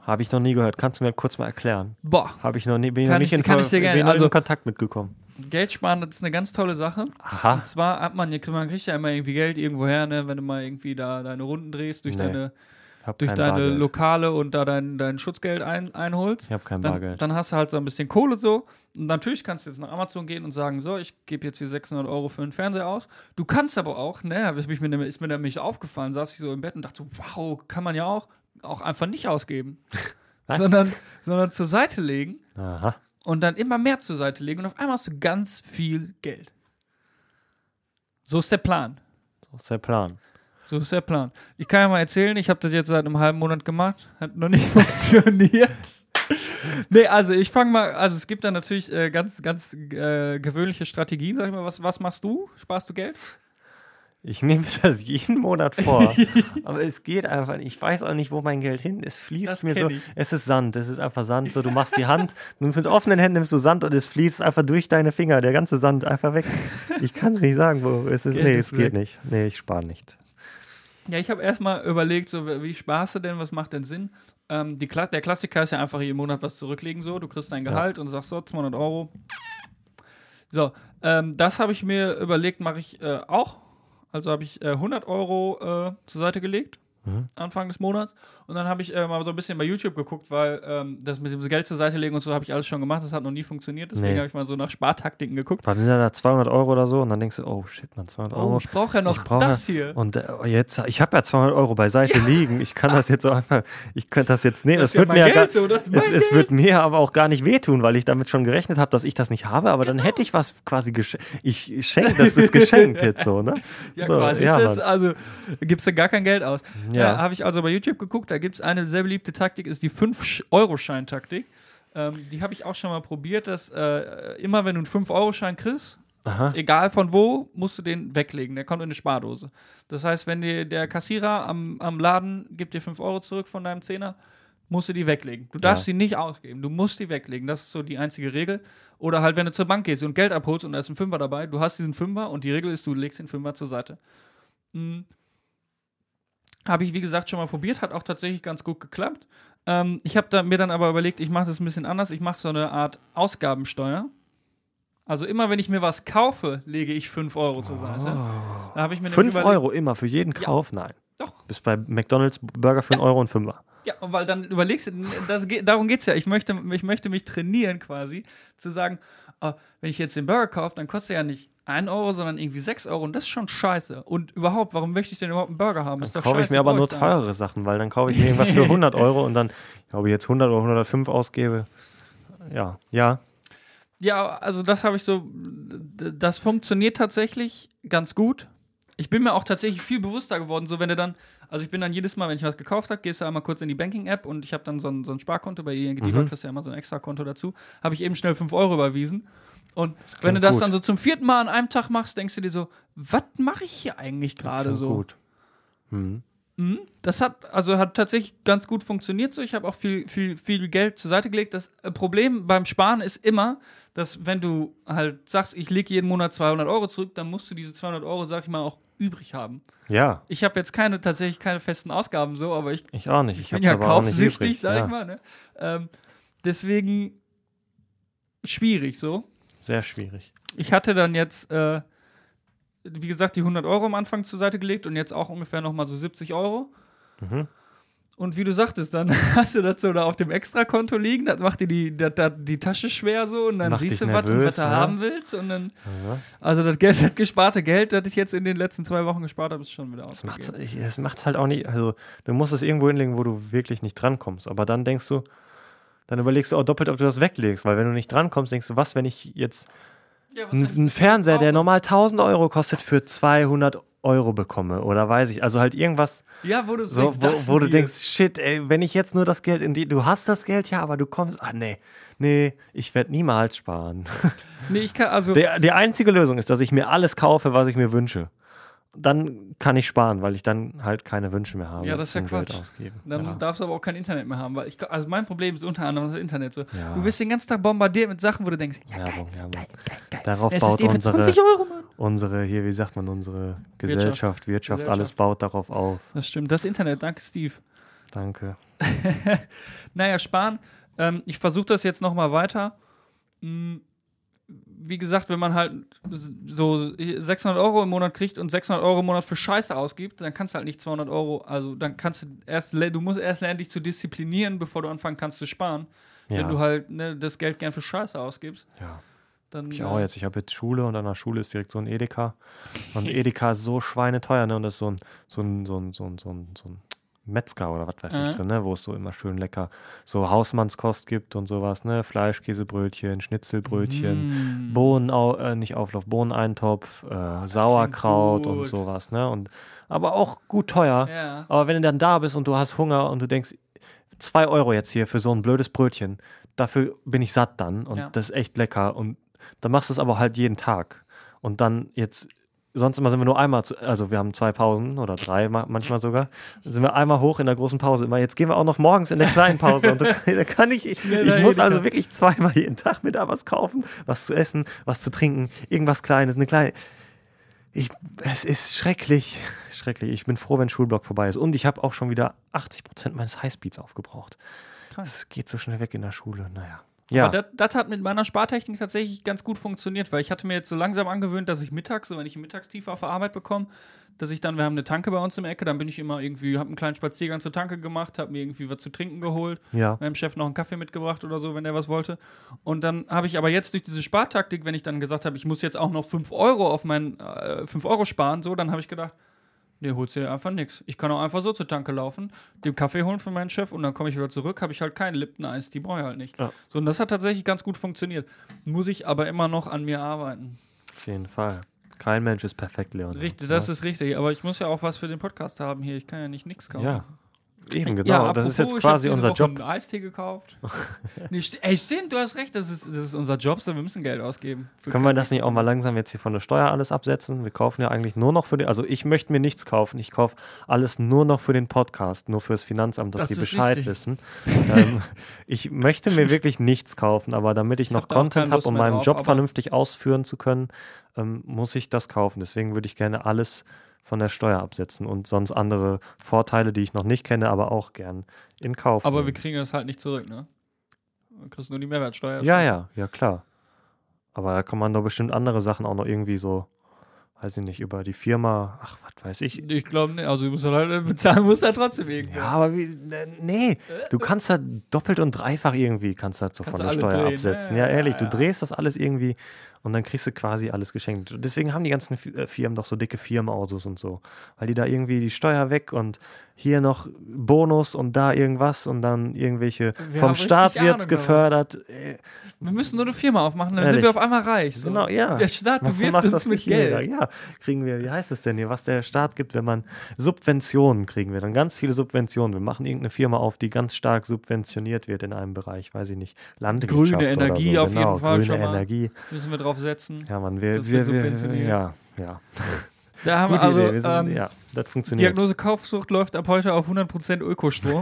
Habe ich noch nie gehört. Kannst du mir kurz mal erklären? Boah, Habe ich noch nie, bin ich Kann noch nicht ich- in, kann ich dir gerne- also- in Kontakt mitgekommen. Geld sparen, das ist eine ganz tolle Sache. Aha. Und zwar hat man, man kriegt ja immer irgendwie Geld irgendwo her, ne, wenn du mal irgendwie da deine Runden drehst, durch Nee, deine, Habe durch deine Bargeld. Lokale und da dein, dein Schutzgeld ein, einholst. Ich habe kein dann, Bargeld. dann hast du halt so ein bisschen Kohle so. Und natürlich kannst du jetzt nach Amazon gehen und sagen, so, ich gebe jetzt hier 600 Euro für einen Fernseher aus. Du kannst aber auch, ne, hab mir- ist mir nämlich aufgefallen, saß ich so im Bett und dachte so, wow, kann man ja auch, auch einfach nicht ausgeben. Sondern, sondern zur Seite legen Aha. und dann immer mehr zur Seite legen und auf einmal hast du ganz viel Geld. So ist der Plan. So ist der Plan. So ist der Plan. Ich kann ja mal erzählen, ich habe das jetzt seit einem halben Monat gemacht, hat noch nicht funktioniert. nee, also ich fange mal, also es gibt da natürlich äh, ganz, ganz äh, gewöhnliche Strategien, sag ich mal. Was, was machst du? Sparst du Geld? Ich nehme mir das jeden Monat vor. aber es geht einfach nicht. Ich weiß auch nicht, wo mein Geld hin ist. Es fließt Das mir so. ich. Es ist Sand. Es ist einfach Sand. So, du machst die Hand, du mit offenen Händen nimmst du Sand und es fließt einfach durch deine Finger. Der ganze Sand einfach weg. Ich kann es nicht sagen, wo es ist. Geld nee, es geht weg. nicht. Nee, ich spare nicht. Ja, ich habe erstmal überlegt, so wie sparst du denn, was macht denn Sinn? Ähm, die Kla der Klassiker ist ja einfach jeden Monat was zurücklegen, so. Du kriegst dein Gehalt und sagst so, 200 Euro. So, ähm, das habe ich mir überlegt, mache ich äh, auch. Also habe ich äh, 100 Euro äh, zur Seite gelegt, Mhm. Anfang des Monats. Und dann habe ich äh, mal so ein bisschen bei YouTube geguckt, weil ähm, das mit dem Geld zur Seite legen und so habe ich alles schon gemacht. Das hat noch nie funktioniert. Deswegen Nee. habe ich mal so nach Spartaktiken geguckt. Sind da 200 Euro oder so? Und dann denkst du, oh shit, man, 200 Oh, Euro. ich brauche ja noch Ich brauche- das hier. Und äh, jetzt, ich habe ja 200 Euro beiseite liegen. Ich kann das jetzt so einfach, ich könnte das jetzt nehmen. Das ja wird mir ja Geld, gar, so, es, es wird mir aber auch gar nicht wehtun, weil ich damit schon gerechnet habe, dass ich das nicht habe. Aber dann hätte ich was quasi geschenkt. Ich schenke, das ist geschenkt jetzt so, ne? Ja, so, quasi. ja, ist also gibst du gar kein Geld aus. Ja. Ja. Habe ich also bei YouTube geguckt, da gibt es eine sehr beliebte Taktik, ist die 5-Euro-Schein-Taktik. Ähm, die habe ich auch schon mal probiert, dass äh, immer wenn du einen 5-Euro-Schein kriegst, Aha. egal von wo, musst du den weglegen. Der kommt in eine Spardose. Das heißt, wenn dir der Kassierer am, am Laden gibt dir 5 Euro zurück von deinem Zehner, musst du die weglegen. Du darfst Ja. sie nicht ausgeben. Du musst die weglegen. Das ist so die einzige Regel. Oder halt, wenn du zur Bank gehst und Geld abholst und da ist ein Fünfer dabei, du hast diesen Fünfer und die Regel ist, du legst den Fünfer zur Seite. Mhm. Habe ich, wie gesagt, schon mal probiert, hat auch tatsächlich ganz gut geklappt. Ähm, ich habe da, mir dann aber überlegt, ich mache das ein bisschen anders. Ich mache so eine Art Ausgabensteuer. Also immer, wenn ich mir was kaufe, lege ich 5 Euro zur Seite. Da habe ich mir nämlich 5 überlegt- Euro immer für jeden Kauf? Nein. Doch. Bis bei McDonalds Burger für einen Euro und Fünfer. Ja, weil dann überlegst du, das darum geht es ja. Ich möchte, ich möchte mich trainieren quasi, zu sagen, ah, wenn ich jetzt den Burger kaufe, dann kostet er ja nicht 1 Euro, sondern irgendwie 6 Euro und das ist schon scheiße. Und überhaupt, warum möchte ich denn überhaupt einen Burger haben? Ist Dann kaufe ich mir aber nur teurere Sachen, weil dann kaufe ich mir irgendwas für 100 Euro und dann, glaube ich, jetzt 100 oder 105 ausgebe. Ja, ja. Ja, also das habe ich so, das funktioniert tatsächlich ganz gut. Ich bin mir auch tatsächlich viel bewusster geworden, so wenn du dann, also ich bin dann jedes Mal, wenn ich was gekauft habe, gehst du einmal kurz in die Banking-App und ich habe dann so ein, so ein Sparkonto bei ING Mhm. kriegst du ja immer so ein extra Konto dazu, habe ich eben schnell 5 Euro überwiesen. Und wenn du das gut. dann so zum vierten Mal an einem Tag machst, denkst du dir so, was mache ich hier eigentlich gerade so? Gut. Hm. Mhm. Das hat also hat tatsächlich ganz gut funktioniert so. Ich habe auch viel, viel, viel Geld zur Seite gelegt. Das äh, Problem beim Sparen ist immer, dass wenn du halt sagst, ich lege jeden Monat 200 Euro zurück, dann musst du diese 200 Euro, sag ich mal, auch übrig haben. Ja, Ich habe jetzt keine tatsächlich keine festen Ausgaben so, aber ich ich auch nicht. Ich bin ja kaufsüchtig, sag ja, ich mal. Ne? Ähm, deswegen schwierig so. Sehr schwierig. Ich hatte dann jetzt, äh, wie gesagt, die 100 Euro am Anfang zur Seite gelegt und jetzt auch ungefähr nochmal so 70 Euro. Mhm. Und wie du sagtest, dann hast du das so da auf dem Extrakonto liegen, das macht dir die, das, das, die Tasche schwer so und dann Macht siehst du was und nervös, was du ne? haben willst. Und dann, Ja. also das Geld, das gesparte Geld, das ich jetzt in den letzten zwei Wochen gespart habe, ist schon wieder Das macht's, ausgegeben. ich- das macht's halt auch nicht. Also, du musst es irgendwo hinlegen, wo du wirklich nicht drankommst. Aber dann denkst du, dann überlegst du auch doppelt, ob du das weglegst. Weil wenn du nicht drankommst, denkst du, was, wenn ich jetzt Ja, einen, Fernseher, der normal 1000 Euro kostet, für 200 Euro bekomme? Oder weiß ich. Also halt irgendwas, Ja, wo du so, denkst, wo, wo du denkst, shit, ey, wenn ich jetzt nur das Geld in die. Du hast das Geld, ja, aber du kommst. Ah, nee. Nee, ich werde niemals sparen. Nee, ich kann, also, Der, die einzige Lösung ist, dass ich mir alles kaufe, was ich mir wünsche. Dann kann ich sparen, weil ich dann halt keine Wünsche mehr habe. Ja, das ist ja Quatsch. Dann ja. darfst du aber auch kein Internet mehr haben, weil ich, also mein Problem ist unter anderem das Internet so. Ja. Du wirst den ganzen Tag bombardiert mit Sachen, wo du denkst, ja, Werbung, Werbung. Darauf es baut ist für unsere, 20 Euro, unsere, hier, wie sagt man, unsere Gesellschaft, Wirtschaft, Gesellschaft. alles baut darauf auf. Das stimmt, das Internet, danke Steve. Danke. Naja, sparen. Ähm, ich versuche das jetzt nochmal weiter. Mm, Wie gesagt, wenn man halt so 600 Euro im Monat kriegt und 600 Euro im Monat für Scheiße ausgibt, dann kannst du halt nicht 200 Euro, also dann kannst du erst, du musst erst lernen, dich zu disziplinieren, bevor du anfangen kannst zu sparen. Ja, Wenn du halt ne, das Geld gern für Scheiße ausgibst, ja. dann. Ich auch jetzt. Ich habe jetzt Schule und an der Schule ist direkt so ein Edeka. Und Edeka ist so schweineteuer, ne? Und das ist so ein, so ein, so ein, so ein, so ein, so ein Metzger oder was weiß Mhm. ich drin, ne? Wo es so immer schön lecker so Hausmannskost gibt und sowas, ne? Fleischkäsebrötchen, Schnitzelbrötchen. Mm. Bohnen, äh, nicht Auflauf, Bohneneintopf, äh, Sauerkraut und sowas, ne? Und, aber auch gut teuer. Ja. Aber wenn du dann da bist und du hast Hunger und du denkst, zwei Euro jetzt hier für so ein blödes Brötchen, dafür bin ich satt dann und Ja. das ist echt lecker. Und dann machst du es aber halt jeden Tag. Und dann jetzt, sonst immer sind wir nur einmal, zu, also wir haben zwei Pausen oder drei ma- manchmal sogar, sind wir einmal hoch in der großen Pause immer. Jetzt gehen wir auch noch morgens in der kleinen Pause und da, kann ich, ich, muss also wirklich zweimal jeden Tag mir da was kaufen, was zu essen, was zu trinken, irgendwas Kleines, eine kleine. Ich, es ist schrecklich, schrecklich. Ich bin froh, wenn Schulblock vorbei ist. Und ich habe auch schon wieder 80% meines Highspeeds aufgebraucht. Es geht so schnell weg in der Schule. Naja. Ja, Aber das, hat mit meiner Spartechnik tatsächlich ganz gut funktioniert, weil ich hatte mir jetzt so langsam angewöhnt, dass ich mittags, so wenn ich Mittagstief auf der Arbeit bekomme, dass ich dann, wir haben eine Tanke bei uns im Ecke, dann bin ich immer irgendwie, habe einen kleinen Spaziergang zur Tanke gemacht, habe mir irgendwie was zu trinken geholt, ja. meinem Chef noch einen Kaffee mitgebracht oder so, wenn der was wollte. Und dann habe ich aber jetzt durch diese Spartaktik, wenn ich dann gesagt habe, ich muss jetzt auch noch 5 Euro auf meinen äh, 5 Euro sparen, so, dann habe ich gedacht, nee, holst dir einfach nichts. Ich kann auch einfach so zur Tanke laufen, den Kaffee holen für meinen Chef und dann komme ich wieder zurück, habe ich halt keinen Lipton Eis, die brauche ich halt nicht. Ja. So, und das hat tatsächlich ganz gut funktioniert. Muss ich aber immer noch an mir arbeiten. Auf jeden Fall. Kein Mensch ist perfekt, Leon. Richtig, das ist richtig. Aber ich muss ja auch was für den Podcast haben hier. Ich kann ja nicht nichts kaufen. Ja. Eben, Ja, genau. das ist jetzt ich quasi unser Woche Job. einen Eistee gekauft. nee, st ey, stimmt, du hast recht. Das ist, das ist unser Job, so wir müssen Geld ausgeben. Können wir das nicht auch mal langsam jetzt hier von der Steuer alles absetzen? Wir kaufen ja eigentlich nur noch für den, also ich möchte mir nichts kaufen. Ich kaufe alles nur noch für den Podcast, nur fürs Finanzamt, dass Das die Bescheid wichtig. wissen. ähm, ich möchte mir wirklich nichts kaufen, aber damit ich noch hab Content habe, um meinen drauf, Job vernünftig ausführen zu können, ähm, muss ich das kaufen. Deswegen würde ich gerne alles von der Steuer absetzen und sonst andere Vorteile, die ich noch nicht kenne, aber auch gern in Kauf. Aber wir nehmen. kriegen das halt nicht zurück, ne? Du kriegst nur die Mehrwertsteuer. Ja, ja, ja, klar. Aber da kann man doch bestimmt andere Sachen auch noch irgendwie so, weiß ich nicht, über die Firma, ach, was weiß ich. Ich glaube nicht. Also, du musst halt bezahlen, musst halt trotzdem irgendwie. Ja, aber wie, ne, nee, du kannst da doppelt und dreifach irgendwie, kannst du das so von der du Steuer drehen, absetzen. Ja, Ja, ehrlich, du ja. drehst das alles irgendwie und dann kriegst du quasi alles geschenkt. Deswegen haben die ganzen äh, Firmen doch so dicke Firmenautos und so, weil die da irgendwie die Steuer weg und hier noch Bonus und da irgendwas und dann irgendwelche Wir vom Staat wird's Ahnung gefördert. Wir müssen nur eine Firma aufmachen, dann Ehrlich. sind wir auf einmal reich. So. Genau, ja. Der Staat bewirft uns mit jeder? Geld. Ja, kriegen wir, wie heißt es denn hier, was der Staat gibt, wenn man Subventionen kriegen wir, dann ganz viele Subventionen. Wir machen irgendeine Firma auf, die ganz stark subventioniert wird in einem Bereich, weiß ich nicht, Landwirtschaft Grüne Energie so. auf jeden genau, Fall grüne schon mal. Energie. Müssen wir drauf setzen. Ja, man, wir, wir, wird wir ja, ja. Da haben Gute wir also sind, ähm, ja, das funktioniert. Diagnose Kaufsucht läuft ab heute auf 100% Ökostrom,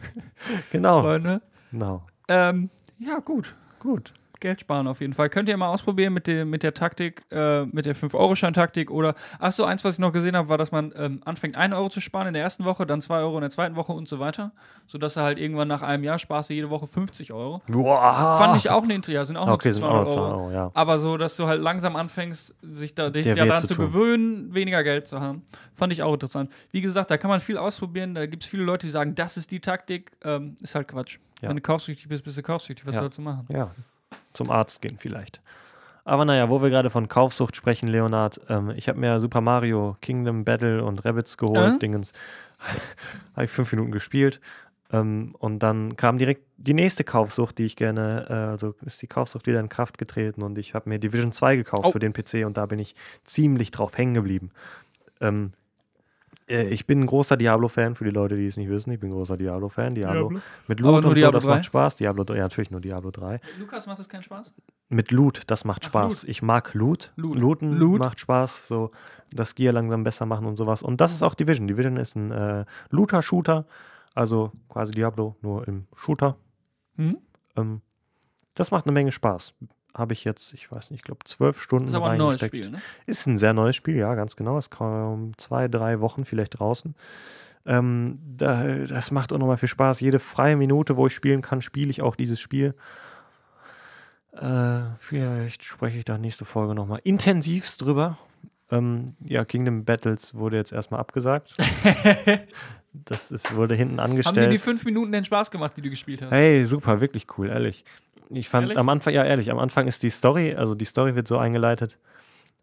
Genau. Freunde. genau. Ähm, ja, gut. Gut. Geld sparen auf jeden Fall. Könnt ihr mal ausprobieren mit, dem, mit der Taktik, äh, mit der 5-Euro-Schein-Taktik oder, ach so, eins, was ich noch gesehen habe, war, dass man ähm, anfängt, 1 Euro zu sparen in der ersten Woche, dann 2 Euro in der zweiten Woche und so weiter, sodass er halt irgendwann nach einem Jahr sparst du jede Woche 50 Euro. Boah. Fand ich auch eine ja, sind auch. Okay, nur sind auch 200 noch 2 Euro. Euro, ja. Aber so, dass du halt langsam anfängst, sich da dich daran zu zu gewöhnen, weniger Geld zu haben. Fand ich auch interessant. Wie gesagt, da kann man viel ausprobieren. Da gibt es viele Leute, die sagen, das ist die Taktik. Ähm, ist halt Quatsch. Ja. Wenn du kaufsüchtig bist, bist du kaufsüchtig. Was Ja. sollst du machen? Ja, zum Arzt gehen vielleicht. Aber naja, wo wir gerade von Kaufsucht sprechen, Leonard, ähm, ich habe mir Super Mario Kingdom Battle und Rabbits geholt, Äh? Dingens. habe ich fünf Minuten gespielt. Ähm, und dann kam direkt die nächste Kaufsucht, die ich gerne, äh, also ist die Kaufsucht wieder in Kraft getreten und ich habe mir Division 2 gekauft Oh. für den PC und da bin ich ziemlich drauf hängen geblieben. Ähm, äh, ich bin ein großer Diablo-Fan, für die Leute, die es nicht wissen. Ich bin ein großer Diablo-Fan. Diablo, mit Aber Loot und so, Diablo das 3? macht Spaß. Diablo 3, ja, natürlich nur Diablo 3. Lukas, macht das keinen Spaß? Mit Loot, das macht Ach, Spaß. Ich mag Loot. Loot. Looten Loot. macht Spaß. So das Gear langsam besser machen und sowas. Und das ist auch Division. Division ist ein äh, Looter-Shooter. Also quasi Diablo, nur im Shooter. Mhm. Ähm, das macht eine Menge Spaß. Habe ich jetzt, ich weiß nicht, ich glaube zwölf Stunden ist aber ein neues. Spiel, ne? Ist ein sehr neues Spiel, ja, ganz genau. Ist kaum zwei, drei Wochen vielleicht draußen. Ähm, da, das macht auch nochmal viel Spaß. Jede freie Minute, wo ich spielen kann, spiele ich auch dieses Spiel. Äh, vielleicht spreche ich da nächste Folge nochmal intensivst drüber. Ähm, ja, Kingdom Battles wurde jetzt erstmal abgesagt. das ist, wurde hinten Haben dir die angestellt. fünf Minuten den Spaß gemacht, die du gespielt hast? Hey, super, wirklich cool, ehrlich. Ich fand Ehrlich? am Anfang, ja ehrlich, am Anfang ist die Story, also die Story wird so eingeleitet,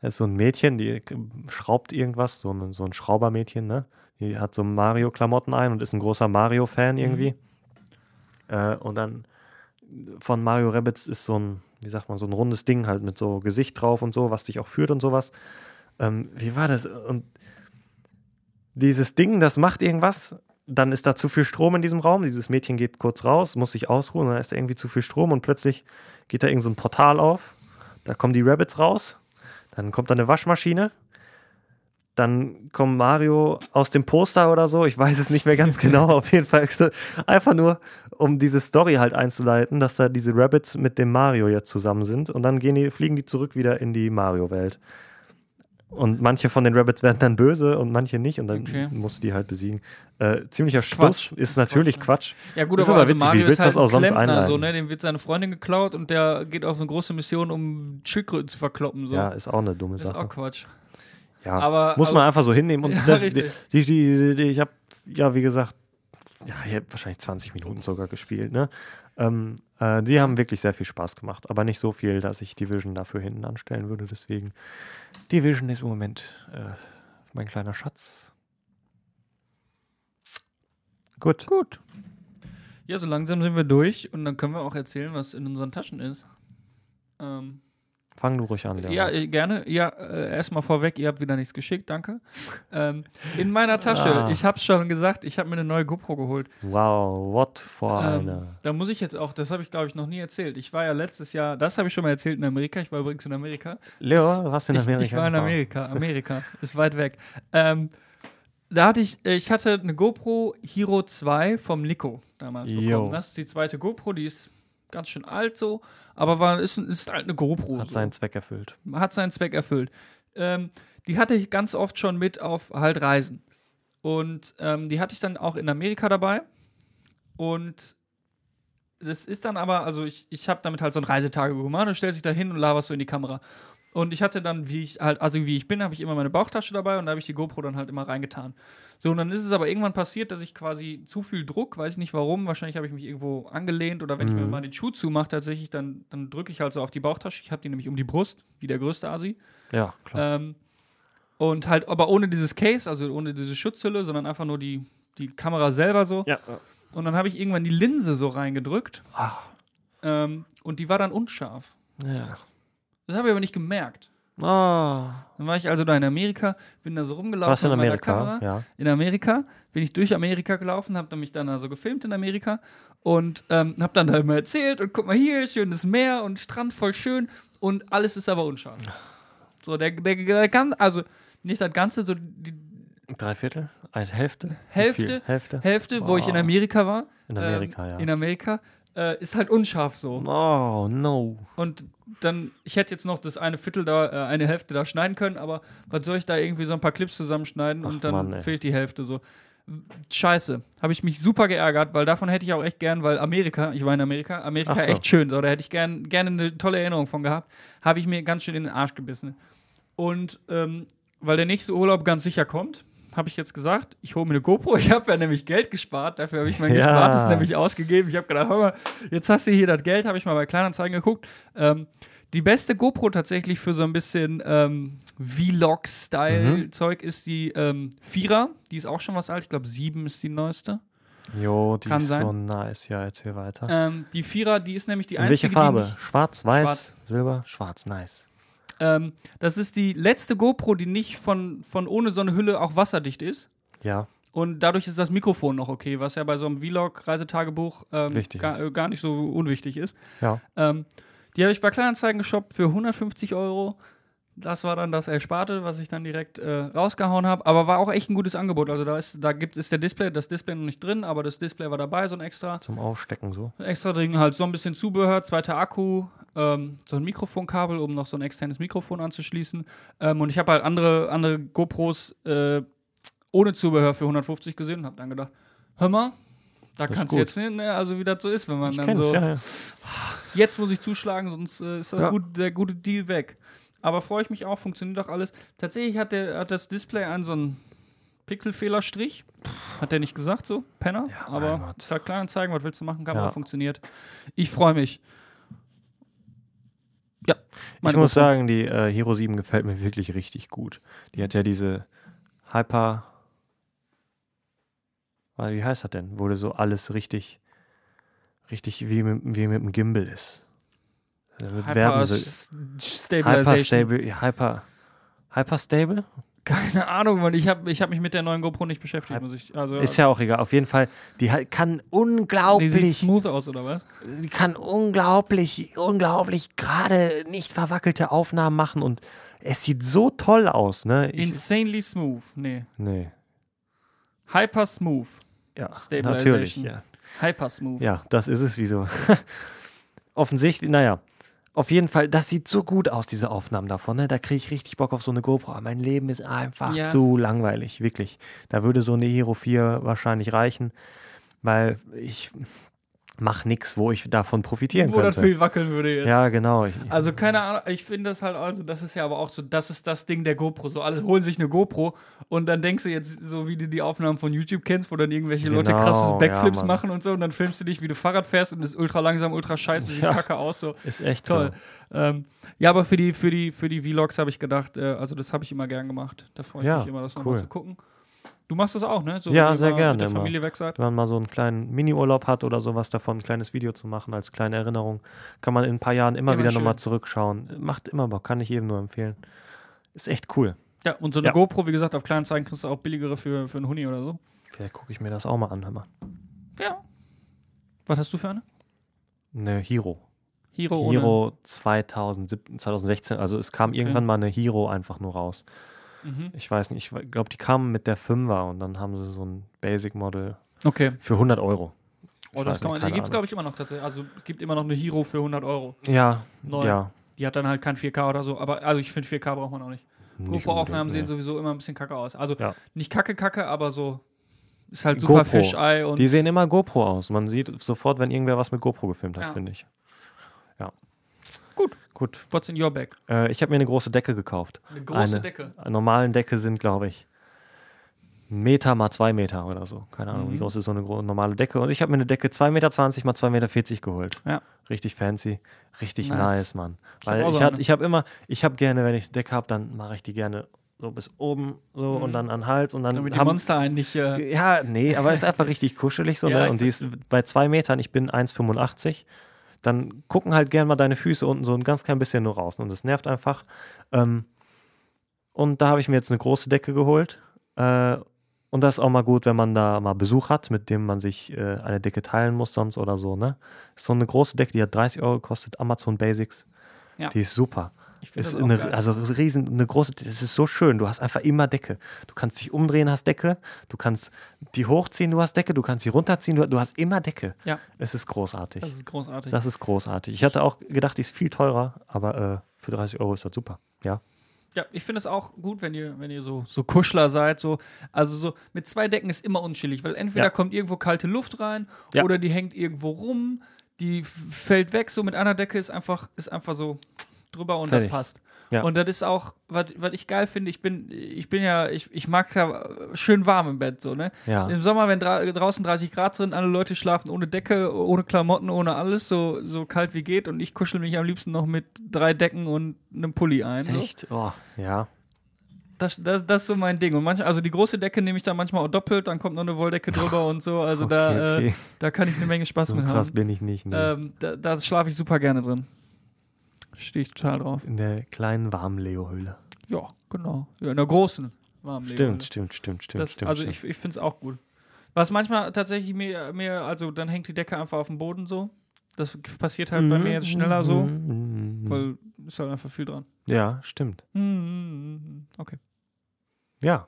da ist so ein Mädchen, die schraubt irgendwas, so ein, so ein Schraubermädchen, ne? Die hat so Mario-Klamotten ein und ist ein großer Mario-Fan irgendwie. Äh, und dann von Mario Rabbits ist so ein, wie sagt man, so ein rundes Ding halt mit so Gesicht drauf und so, was dich auch führt und sowas. Ähm, wie war das? Und dieses Ding, das macht irgendwas, dann ist da zu viel Strom in diesem Raum. Dieses Mädchen geht kurz raus, muss sich ausruhen, dann ist da irgendwie zu viel Strom und plötzlich geht da irgend so ein Portal auf. Da kommen die Rabbits raus, dann kommt da eine Waschmaschine. Dann kommt Mario aus dem Poster oder so, ich weiß es nicht mehr ganz genau, auf jeden Fall einfach nur, um diese Story halt einzuleiten, dass da diese Rabbits mit dem Mario jetzt zusammen sind und dann gehen die, fliegen die zurück wieder in die Mario-Welt. Und manche von den Rabbits werden dann böse und manche nicht und dann Okay. musst du die halt besiegen. Äh, ziemlicher Ist Stuss, Quatsch. ist, natürlich Quatsch, Quatsch. Ja, gut, Ist aber aber also witzig, wie Mario willst ist du halt das auch sonst Klempner, so, einleiten? ne? Dem wird seine Freundin geklaut und der geht auf eine große Mission, um Schildkröten zu verkloppen. So. Ja, ist auch eine dumme das ist Sache. auch Quatsch. Ja, Aber- muss man aber- einfach so hinnehmen. Und Ja, das, die, die, die, die, ich habe, ja, wie gesagt, ja, ich habe wahrscheinlich 20 Minuten sogar gespielt. Ne? Ähm, äh, die haben wirklich sehr viel Spaß gemacht, aber nicht so viel, dass ich Division dafür hinten anstellen würde. Deswegen, Division ist im Moment äh, mein kleiner Schatz. Gut. Gut. Ja, so langsam sind wir durch und dann können wir auch erzählen, was in unseren Taschen ist. Ähm, Fang du ruhig an. ja, Leonhard. äh, gerne. Ja, äh, erstmal vorweg, ihr habt wieder nichts geschickt, danke. Ähm, in meiner Tasche, Ah. ich hab's schon gesagt, ich habe mir eine neue GoPro geholt. Wow, what for Ähm, eine. da muss ich jetzt auch, das habe ich glaube ich noch nie erzählt. Ich war ja letztes Jahr, das habe ich schon mal erzählt in Amerika. Ich war übrigens in Amerika. Leo, was in ich, Amerika? Ich war in Amerika. Amerika ist weit weg. Ähm, da hatte ich, äh, ich hatte eine GoPro Hero 2 vom Nico damals bekommen. Das ist die zweite GoPro, die ist ganz schön alt so, aber war, ist, ist halt eine GoPro. Hat so. seinen Zweck erfüllt. hat seinen Zweck erfüllt. Ähm, die hatte ich ganz oft schon mit auf halt Reisen. Und ähm, die hatte ich dann auch in Amerika dabei. Und das ist dann aber, also ich, ich habe damit halt so ein Reisetagebuch gemacht und stellst dich da hin und laberst so in die Kamera. Und ich hatte dann, wie ich halt, also wie ich bin, habe ich immer meine Bauchtasche dabei und da habe ich die GoPro dann halt immer reingetan. So, und dann ist es aber irgendwann passiert, dass ich quasi zu viel Druck, weiß nicht warum, wahrscheinlich habe ich mich irgendwo angelehnt oder wenn ich mir mal den Schuh zumache, tatsächlich, dann, dann drücke ich halt so auf die Bauchtasche. Ich habe die nämlich um die Brust, wie der größte Asi. Ja, klar. Ähm, und halt, aber ohne dieses Case, also ohne diese Schutzhülle, sondern einfach nur die, die Kamera selber so. ja. Und dann habe ich irgendwann die Linse so reingedrückt. Ah. Ähm, und die war dann unscharf. ja. Das habe ich aber nicht gemerkt. Ah. Dann war ich also da in Amerika, bin da so rumgelaufen Warst in Amerika? Kamera. Ja. In Amerika bin ich durch Amerika gelaufen, habe mich dann also gefilmt in Amerika und ähm, habe dann da immer erzählt und guck mal hier, schönes Meer und Strand voll schön und alles ist aber unscharf. So, der, der, der kann, also nicht das Ganze, so die Drei Viertel? Eine Hälfte? Hälfte? viel? Hälfte? Hälfte, wo ich in. Amerika war. In Amerika, ähm, ja. In Amerika. Äh, ist halt unscharf so. Oh, no. Und dann, ich hätte jetzt noch das eine Viertel da, äh, eine Hälfte da schneiden können, aber was soll ich da irgendwie so ein paar Clips zusammenschneiden Ach, und dann Mann, fehlt die Hälfte so. Scheiße. Habe ich mich super geärgert, weil davon hätte ich auch echt gern, weil Amerika, ich war in Amerika, Amerika so. echt schön, so, da hätte ich gern, gerne eine tolle Erinnerung von gehabt. Habe ich mir ganz schön in den Arsch gebissen. Und ähm, weil der nächste Urlaub ganz sicher kommt, habe ich jetzt gesagt, ich hole mir eine GoPro. Ich habe ja nämlich Geld gespart. Dafür habe ich mein Ja. Gespartes nämlich ausgegeben. Ich habe gedacht, hör mal, jetzt hast du hier das Geld, habe ich mal bei Kleinanzeigen geguckt. Ähm, die beste GoPro tatsächlich für so ein bisschen ähm, Vlog-Style-Zeug ist die ähm, Vierer. Die ist auch schon was alt. Ich glaube, sieben ist die neueste. Jo, die Kann ist sein. so nice. Ja, erzähl weiter. Ähm, die Vierer, die ist nämlich die In einzige, welche Farbe? Schwarz, weiß, Schwarz. Silber? Schwarz, nice. Ähm, das ist die letzte GoPro, die nicht von, von ohne so eine Hülle auch wasserdicht ist. Ja, Und dadurch ist das Mikrofon noch okay, was ja bei so einem Vlog-Reisetagebuch ähm, gar, äh, gar nicht so unwichtig ist. ja. Ähm, die habe ich bei Kleinanzeigen geshoppt für 150 Euro. Das war dann das Ersparte, was ich dann direkt äh, rausgehauen habe. Aber war auch echt ein gutes Angebot. Also da ist, da gibt ist der Display, das Display noch nicht drin, aber das Display war dabei, so ein extra. Zum Ausstecken so. Extra drin halt so ein bisschen Zubehör, zweiter Akku, ähm, so ein Mikrofonkabel, um noch so ein externes Mikrofon anzuschließen. Ähm, und ich habe halt andere, andere GoPros äh, ohne Zubehör für 150 gesehen und habe dann gedacht, hör mal, da ist kannst du jetzt hin, ne? also wie das so ist, wenn man Ich dann so, ja, ja. jetzt muss ich zuschlagen, sonst äh, ist das Ja. gut, der gute Deal weg. Aber freue ich mich auch, funktioniert doch alles. Tatsächlich hat, der, hat das Display einen so einen Pixelfehlerstrich. Hat der nicht gesagt so, Penner? Ja, aber ist halt Kleinanzeigen, was willst du machen, Kamera Ja. funktioniert. Ich freue mich. Ja. Ich muss GoPro. sagen, die äh, Hero 7 gefällt mir wirklich richtig gut. Die hat ja diese Hyper. Wie heißt das denn? Wo du so alles richtig, richtig wie mit, wie mit dem Gimbal ist. Hyper Hyper Stabilization. stable, ja, Hyper, Hyper stable? Keine Ahnung, weil ich habe ich hab mich mit der neuen GoPro nicht beschäftigt. Ich, also, Ist ja auch egal. Auf jeden Fall, die kann die sieht unglaublich, smooth aus, oder was? die kann unglaublich, unglaublich gerade nicht verwackelte Aufnahmen machen und es sieht so toll aus, ne? Ich, Insanely smooth. Nee. nee. Hyper smooth. Ja, Stabilization. natürlich, ja. Hyper smooth. Ja, das ist es, wieso. Offensichtlich, naja. Auf jeden Fall, das sieht so gut aus, diese Aufnahmen davon. Ne? Da kriege ich richtig Bock auf so eine GoPro. Aber mein Leben ist einfach Ja. zu langweilig, wirklich. Da würde so eine Hero 4 wahrscheinlich reichen, weil ich mache nichts, wo ich davon profitieren Wo das könnte. viel wackeln würde jetzt. Ja, genau. Ich, Also keine Ahnung, ich finde das halt, also das ist ja aber auch so, das ist das Ding der GoPro. So alle holen sich eine GoPro und dann denkst du jetzt, so wie du die Aufnahmen von YouTube kennst, wo dann irgendwelche Leute Genau, krasses Backflips ja, machen und so und dann filmst du dich, wie du Fahrrad fährst und ist ultra langsam, ultra scheiße, sieht Ja. kacke aus, so. ist echt Toll. Ähm, ja, aber für die, für die, für die Vlogs habe ich gedacht, äh, also das habe ich immer gern gemacht. Da freue ich Ja, mich immer, das cool. nochmal zu gucken. Du machst das auch, ne? So, Ja, sehr gerne Mit der immer. Familie weg seid. Wenn man mal so einen kleinen Mini-Urlaub hat oder sowas davon, ein kleines Video zu machen als kleine Erinnerung, kann man in ein paar Jahren immer, Immer wieder nochmal zurückschauen. Macht immer Bock, kann ich jedem nur empfehlen. Ist echt cool. Ja, und so eine Ja. GoPro, wie gesagt, auf kleinen Zeigen kriegst du auch billigere für, für einen Huni oder so. Vielleicht gucke ich mir das auch mal an, hör mal. Ja. Was hast du für eine? Eine Hero. Hero. Hero 2017, 2016, also es kam irgendwann mal eine Hero einfach nur raus. Mhm. Ich weiß nicht, ich glaube, die kamen mit der 5er und dann haben sie so ein Basic-Model Okay. für 100 Euro. Oh, das kann man, die gibt es, glaube ich, immer noch tatsächlich. Also es gibt immer noch eine Hero für 100 Euro. Ja, Neu. ja. Die hat dann halt kein 4K oder so. Aber also ich finde 4K braucht man auch nicht. nicht GoPro-Aufnahmen sehen sowieso immer ein bisschen kacke aus. Also Ja. nicht kacke, kacke, aber so ist halt super. Fischei und Die sehen immer GoPro aus. Man sieht sofort, wenn irgendwer was mit GoPro gefilmt hat, Ja. finde ich. Ja. Gut. Gut. what's in your bag? Äh, ich habe mir eine große Decke gekauft. Eine große Eine. Decke. normalen Decke sind, glaube ich, Meter mal zwei Meter oder so. Keine Ahnung, wie Mhm. groß ist so eine normale Decke. Und ich habe mir eine Decke 2,20 Meter mal 2,40 Meter geholt. Ja. Richtig fancy. Richtig Nice. nice, Mann. Ich Weil ich, hab, eine. ich habe immer, ich habe gerne, wenn ich eine Decke habe, dann mache ich die gerne so bis oben so Mhm. und dann an den Hals und dann Damit die haben, Monster einen nicht. Äh, ja, nee, aber ist einfach richtig kuschelig so, Ja, ne? ich Und die ist bei zwei Metern, ich bin 1,85. Dann gucken halt gern mal deine Füße unten so ein ganz klein bisschen nur raus. Und das nervt einfach. Ähm, und da habe ich mir jetzt eine große Decke geholt. Äh, und das ist auch mal gut, wenn man da mal Besuch hat, mit dem man sich äh, eine Decke teilen muss, sonst oder so, ne? So eine große Decke, die hat 30 Euro gekostet, Amazon Basics. Ja. Die ist super. Ist eine, geil. also riesen, eine große, das ist so schön. Du hast einfach immer Decke. Du kannst dich umdrehen, hast Decke. Du kannst die hochziehen, du hast Decke. Du kannst sie runterziehen, du, du hast immer Decke. Ja. Es ist großartig. Das ist großartig. Das ist großartig. Ich hatte auch gedacht, die ist viel teurer, aber äh, für 30 Euro ist das super. Ja. Ja, ich finde es auch gut, wenn ihr, wenn ihr so, so Kuschler seid. So. Also so mit zwei Decken ist immer unschillig, weil entweder Ja. kommt irgendwo kalte Luft rein Ja. oder die hängt irgendwo rum, die fällt weg. So mit einer Decke ist einfach, ist einfach so drüber und Fertig. das passt. Ja. Und das ist auch, was ich geil finde, ich bin, ich bin ja, ich, ich mag ja schön warm im Bett, so, ne? Ja. Im Sommer, wenn dra draußen 30 Grad sind, alle Leute schlafen ohne Decke, ohne Klamotten, ohne alles, so, so kalt wie geht. Und ich kuschel mich am liebsten noch mit drei Decken und einem Pulli ein. So. Echt? Oh, ja. Das, das, das ist so mein Ding. Und manchmal, also die große Decke nehme ich dann manchmal auch doppelt, dann kommt noch eine Wolldecke drüber und so. Also da, okay, Äh, okay. da kann ich eine Menge Spaß so mit krass haben. bin ich nicht. Nee. Ähm, da da schlafe ich super gerne drin. Stehe ich total drauf. In der kleinen warmen Leo-Höhle. Ja, genau. Ja, in der großen warmen Stimmt, stimmt, stimmt, stimmt, Das, stimmt. also stimmt. ich, ich finde es auch gut. Was manchmal tatsächlich mir, mir, also dann hängt die Decke einfach auf dem Boden so. Das passiert halt bei mir jetzt schneller so, Mhm. weil ist halt einfach viel dran. Ja, stimmt. Mhm. Okay. Ja.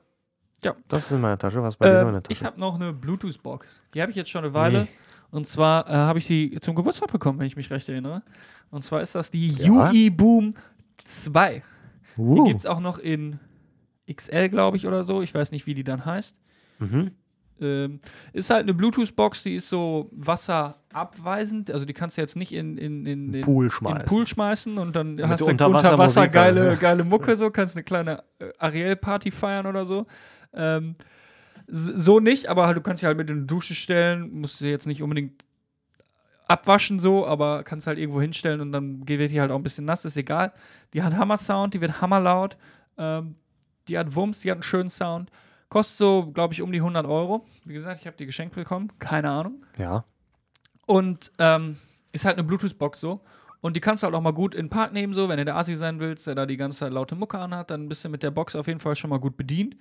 Ja. Das ist in meiner Tasche. Was bei dir noch in Ähm, der Tasche? ich habe noch eine Bluetooth-Box. Die habe ich jetzt schon eine Weile. Nee. Und zwar äh, habe ich die zum Geburtstag bekommen, wenn ich mich recht erinnere. Und zwar ist das die Ja? UI Boom 2. Die Uh. gibt es auch noch in XL, glaube ich, oder so. Ich weiß nicht, wie die dann heißt. Mhm. Ähm, ist halt eine Bluetooth-Box, die ist so wasserabweisend. Also die kannst du jetzt nicht in, in, in, in, Pool in schmeißen. den Pool schmeißen und dann hast du Unterwassermusik unter Wasser geile, dann. geile Mucke, so kannst eine kleine äh, Ariel-Party feiern oder so. Ähm, so nicht, aber halt, du kannst sie halt mit in die Dusche stellen, musst sie jetzt nicht unbedingt abwaschen so, aber kannst halt irgendwo hinstellen und dann wird die halt auch ein bisschen nass, ist egal. Die hat Hammer-Sound, die wird hammerlaut, ähm, die hat Wumms, die hat einen schönen Sound. Kostet so, glaube ich, um die 100 Euro. Wie gesagt, ich habe die geschenkt bekommen, keine Ahnung. Ja. Und ähm, ist halt eine Bluetooth-Box so. Und die kannst du halt auch mal gut in den Park nehmen, so, wenn du der Asi sein willst, der da die ganze Zeit laute Mucke anhat, dann bist du mit der Box auf jeden Fall schon mal gut bedient.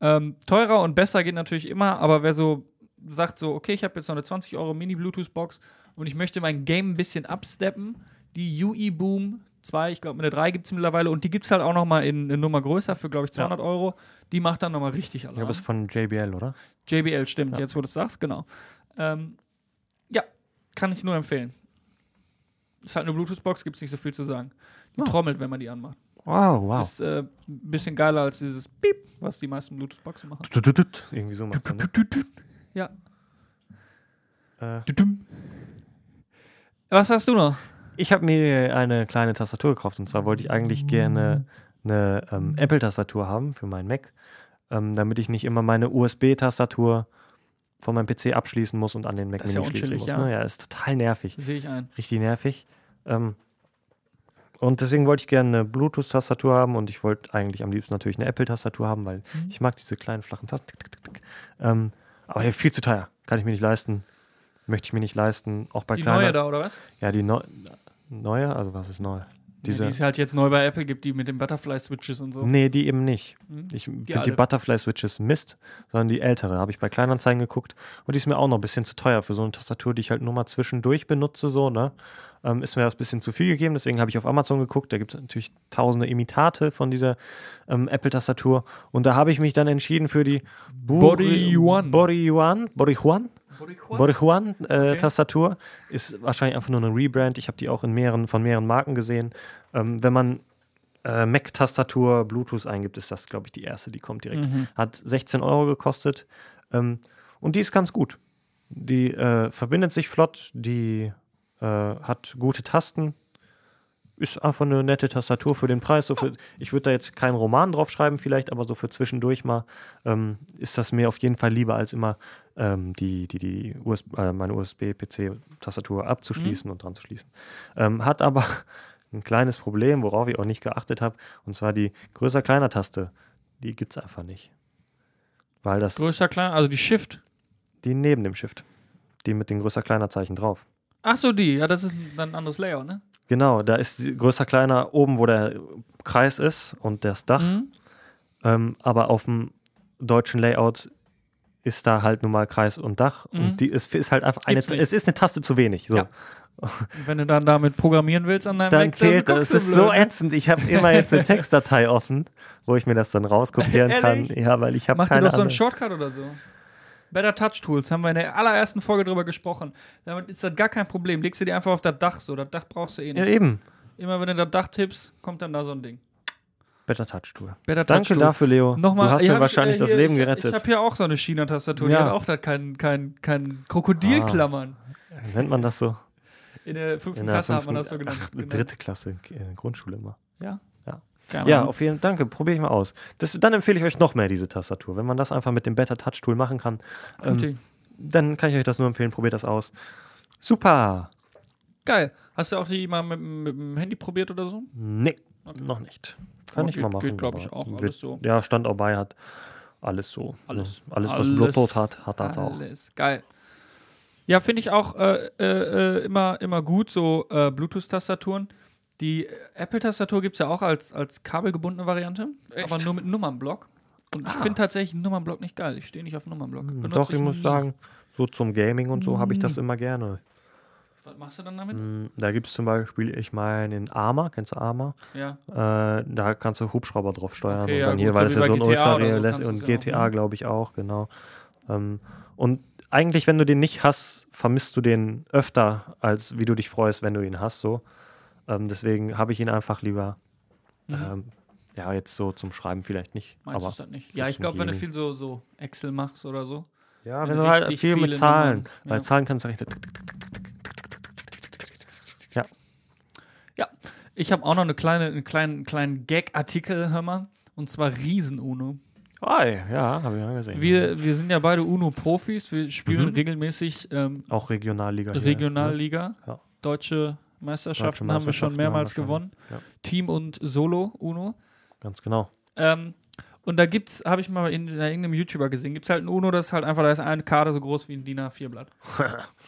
Ähm, teurer und besser geht natürlich immer, aber wer so sagt so, okay, ich habe jetzt noch eine 20 Euro Mini-Bluetooth-Box und ich möchte mein Game ein bisschen absteppen, die UI Boom 2, ich glaube, eine 3 gibt es mittlerweile und die gibt es halt auch noch mal in eine Nummer größer für, glaube ich, 200 Euro. Die macht dann noch mal richtig Ich Alarm. glaube, es ist von JBL, oder? JBL stimmt, Ja. jetzt wo du es sagst, genau. Ähm, ja, kann ich nur empfehlen. Ist halt eine Bluetooth-Box, gibt es nicht so viel zu sagen. Die Ah. trommelt, wenn man die anmacht. Wow, wow. Ist äh, ein bisschen geiler als dieses Piep, was die meisten Bluetooth-Boxen machen. Irgendwie so macht er, ne? Ja. Äh, Was hast du noch? Ich habe mir eine kleine Tastatur gekauft und zwar wollte ich eigentlich gerne eine ähm, Apple-Tastatur haben für meinen Mac, ähm, damit ich nicht immer meine USB-Tastatur von meinem PC abschließen muss und an den Mac Das ist ja Mini schließen unchillig, muss. ja. Ne? Ja, ist total nervig. Sehe ich ein. Richtig nervig. Ähm, und deswegen wollte ich gerne eine Bluetooth-Tastatur haben und ich wollte eigentlich am liebsten natürlich eine Apple-Tastatur haben, weil Mhm. ich mag diese kleinen flachen Tasten. Ähm, aber der ist viel zu teuer. Kann ich mir nicht leisten. Möchte ich mir nicht leisten. Auch bei Die kleiner. neue da, oder was? Ja, die neu neue, also was ist neu? Diese, ja, die es halt jetzt neu bei Apple gibt, die mit den Butterfly-Switches und so. nee, die eben nicht. Mhm. Ich finde die. Butterfly-Switches Mist, sondern die ältere. Habe ich bei Kleinanzeigen geguckt und die ist mir auch noch ein bisschen zu teuer für so eine Tastatur, die ich halt nur mal zwischendurch benutze, so, ne? Ähm, ist mir das ein bisschen zu viel gegeben, deswegen habe ich auf Amazon geguckt. Da gibt es natürlich tausende Imitate von dieser ähm, Apple-Tastatur. Und da habe ich mich dann entschieden für die Body One. Body One. Body One. Borichuan äh, Okay. Tastatur ist wahrscheinlich einfach nur eine Rebrand. Ich habe die auch in mehreren, von mehreren Marken gesehen. Ähm, wenn man äh, Mac-Tastatur Bluetooth eingibt, ist das, glaube ich, die erste, die kommt direkt. Mhm. Hat 16 Euro gekostet. Ähm, und die ist ganz gut. Die äh, verbindet sich flott, die äh, hat gute Tasten. Ist einfach eine nette Tastatur für den Preis. So für, ich würde da jetzt keinen Roman drauf schreiben, vielleicht, aber so für zwischendurch mal ähm, ist das mir auf jeden Fall lieber, als immer ähm, die, die, die US äh, meine USB-PC-Tastatur abzuschließen und dran zu schließen. Ähm, hat aber ein kleines Problem, worauf ich auch nicht geachtet habe, und zwar die größer-kleiner-Taste. Die gibt es einfach nicht. Weil das Größer, kleiner, also die Shift. die neben dem Shift. Die mit den größer-kleiner-Zeichen drauf. Ach so, die. Ja, das ist dann ein anderes Layout, ne? Genau, da ist die größer-kleiner oben, wo der Kreis ist und das Dach. Mhm. Ähm, aber auf dem deutschen Layout ist da halt nun mal Kreis und Dach. Mhm. Und die ist, ist halt einfach eine, es ist eine Taste zu wenig. So. Ja. Wenn du dann damit programmieren willst an deinem Dann Mac, dann fehlt das. Es ist so blöd, ne? ätzend. Ich habe immer jetzt eine Textdatei offen, wo ich mir das dann rauskopieren kann. Ja, weil ich habe Mach dir keine doch so einen. Shortcut oder so. Better Touch Tools, haben wir in der allerersten Folge drüber gesprochen. Damit ist das gar kein Problem. Legst du dir einfach auf das Dach so. Das Dach brauchst du eh Ja, nicht. eben. Immer wenn du das Dach tippst, kommt dann da so ein Ding. Better Touch Tool. Better Danke Touch Tool. dafür, Leo. Nochmal, du hast hier mir wahrscheinlich ich, äh, das hier, Leben gerettet. Ich habe hier auch so eine China-Tastatur. Die Ja. hat auch da kein, kein, kein Krokodilklammern. Nennt man das so? In der fünften In der Klasse hat man fünften- das so genannt. Ach, Genau. dritte Klasse, in der Grundschule immer. Ja. Ja. Keine Ja, auf jeden Fall. Danke, probiere ich mal aus. Das, dann empfehle ich euch noch mehr diese Tastatur. Wenn man das einfach mit dem Better Touch Tool machen kann, ähm, dann kann ich euch das nur empfehlen. Probiert das aus. Super. Geil. Hast du auch die mal mit, mit dem Handy probiert oder so? Nee, Okay. noch nicht. Kann Aber ich geht- mal machen. geht, glaub ich, auch wird- alles so. Ja, stand auch bei, hat alles so. Alles. Ja, alles, was Alles. Bluetooth hat, hat das auch. Alles. Geil. Ja, finde ich auch äh, äh, äh, immer, immer gut, so äh, Bluetooth-Tastaturen. Die Apple-Tastatur gibt es ja auch als, als kabelgebundene Variante, aber nur mit Nummernblock. Und ich finde tatsächlich einen Nummernblock nicht geil. Ich stehe nicht auf Nummernblock. Hm, Benutze Doch, ich muss nie. sagen, so zum Gaming und so habe ich das immer gerne. Was machst du dann damit? Hm, Da gibt es zum Beispiel, ich meine, in Arma, kennst du Arma? Ja. Äh, da kannst du Hubschrauber drauf steuern Okay, und ja, dann hier, gut, weil wie ja so ein ultra oder so und ja GTA, ne? glaube ich auch, genau. Ähm, und eigentlich, wenn du den nicht hast, vermisst du den öfter, als wie du dich freust, wenn du ihn hast, so. Ähm, deswegen habe ich ihn einfach lieber. Mhm. Ähm, ja, jetzt so zum Schreiben vielleicht nicht. Meinst du aber dann nicht? Ja, ich glaube, wenn du viel so, so Excel machst oder so. ja, wenn wenn du halt viel mit Zahlen, Nummern- weil ja. Zahlen kannst du rechnen. Ich habe auch noch eine kleine, einen kleinen, einen kleinen Gag-Artikel, hör mal. Und zwar Riesen-UNO. Ei, ja, habe ich ja gesehen. Wir, wir sind ja beide UNO-Profis. Wir spielen Mhm. regelmäßig ähm, auch Regionalliga. hier? Regionalliga. Ja. Deutsche Meisterschaften Deutsche haben wir schon Meisterschaften mehrmals gewonnen. ja. Team und Solo UNO. Ganz genau. Ähm, und da gibt's, habe ich mal in, in irgendeinem YouTuber gesehen, gibt es halt ein UNO, das ist halt einfach, da ist eine Karte so groß wie ein DIN A4-Blatt.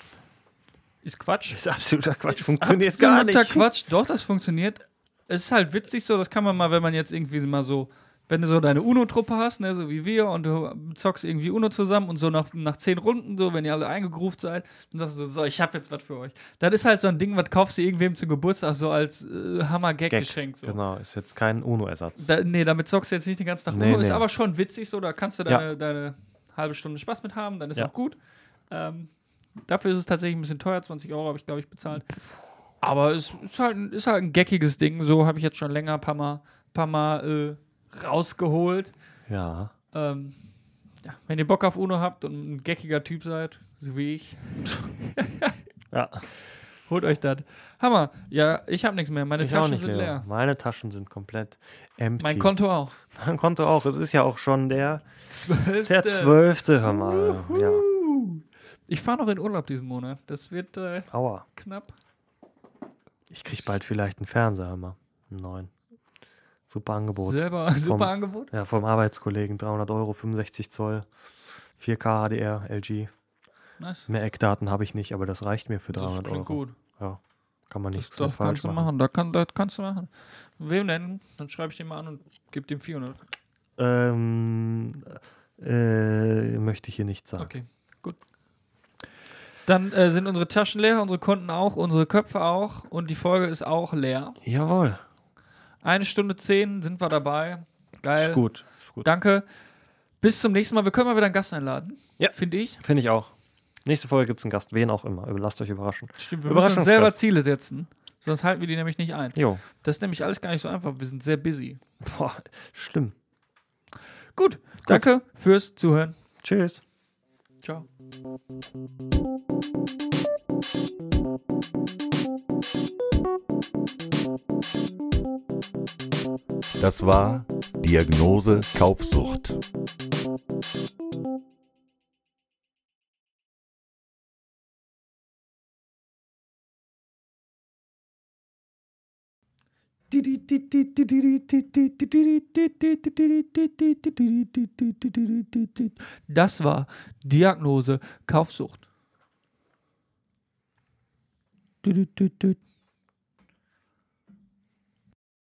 ist Quatsch. ist absoluter Quatsch. Ist Funktioniert gar absoluter nicht. Quatsch. Doch, das funktioniert. Es ist halt witzig so, das kann man mal, wenn man jetzt irgendwie mal so, wenn du so deine UNO-Truppe hast, ne, so wie wir, und du zockst irgendwie UNO zusammen und so nach, nach zehn Runden, so, wenn ihr alle eingegroovt seid, dann sagst du so, so, ich hab jetzt was für euch. Das ist halt so ein Ding, was kaufst du irgendwem zum Geburtstag so als äh, Hammer-Gag-Geschenk. So. Genau, ist jetzt kein UNO-Ersatz. Da, nee, damit zockst du jetzt nicht den ganzen Tag Nee, UNO, ist nee. aber schon witzig so, da kannst du Ja. deine, deine halbe Stunde Spaß mit haben, dann ist Ja. auch gut. Ähm, dafür ist es tatsächlich ein bisschen teuer, 20 Euro habe ich, glaube ich, bezahlt. Aber es ist halt, ein- ist halt ein geckiges Ding, so habe ich jetzt schon länger ein paar Mal, paar Mal äh, rausgeholt. Ja. Ähm, ja, wenn ihr Bock auf UNO habt und ein geckiger Typ seid, so wie ich, Ja, holt euch das. Hammer. Ja, ich habe nichts mehr, meine ich Taschen sind Leo. leer. Meine Taschen sind komplett empty. Mein Konto auch. mein Konto auch. Es ist ja auch schon der, Zwölfte. der zwölfte, hör mal. Ja. Ich fahre noch in Urlaub diesen Monat. Das wird äh, Aua. knapp. Ich krieg bald vielleicht einen Fernseher, hör mal. Einen neuen. Super Angebot. Selber super Angebot. Ja, vom Arbeitskollegen. 300 Euro, 65 Zoll. 4K HDR, LG. Nice. Mehr Eckdaten habe ich nicht, aber das reicht mir für Das 300 klingt Euro. gut. Ja, kann man Das, nichts mehr das falsch kannst du machen. machen. Da kann, das kannst du machen. Wem denn? Dann schreibe ich den mal an und gebe dem 400. Ähm, äh, möchte ich hier nicht sagen. Okay. Dann äh, sind unsere Taschen leer, unsere Konten auch, unsere Köpfe auch und die Folge ist auch leer. Jawohl. Eine Stunde zehn sind wir dabei. Geil. Ist gut. Ist gut. Danke. Bis zum nächsten Mal. Wir können mal wieder einen Gast einladen. Ja. Finde ich. Finde ich auch. Nächste Folge gibt es einen Gast, wen auch immer. Lasst euch überraschen. Stimmt, wir müssen uns selber Ziele setzen. Sonst halten wir die nämlich nicht ein. Jo. Das ist nämlich alles gar nicht so einfach. Wir sind sehr busy. Boah, schlimm. Gut. Danke fürs Zuhören. Tschüss. Ciao. Das war Diagnose Kaufsucht. Das war Diagnose Kaufsucht.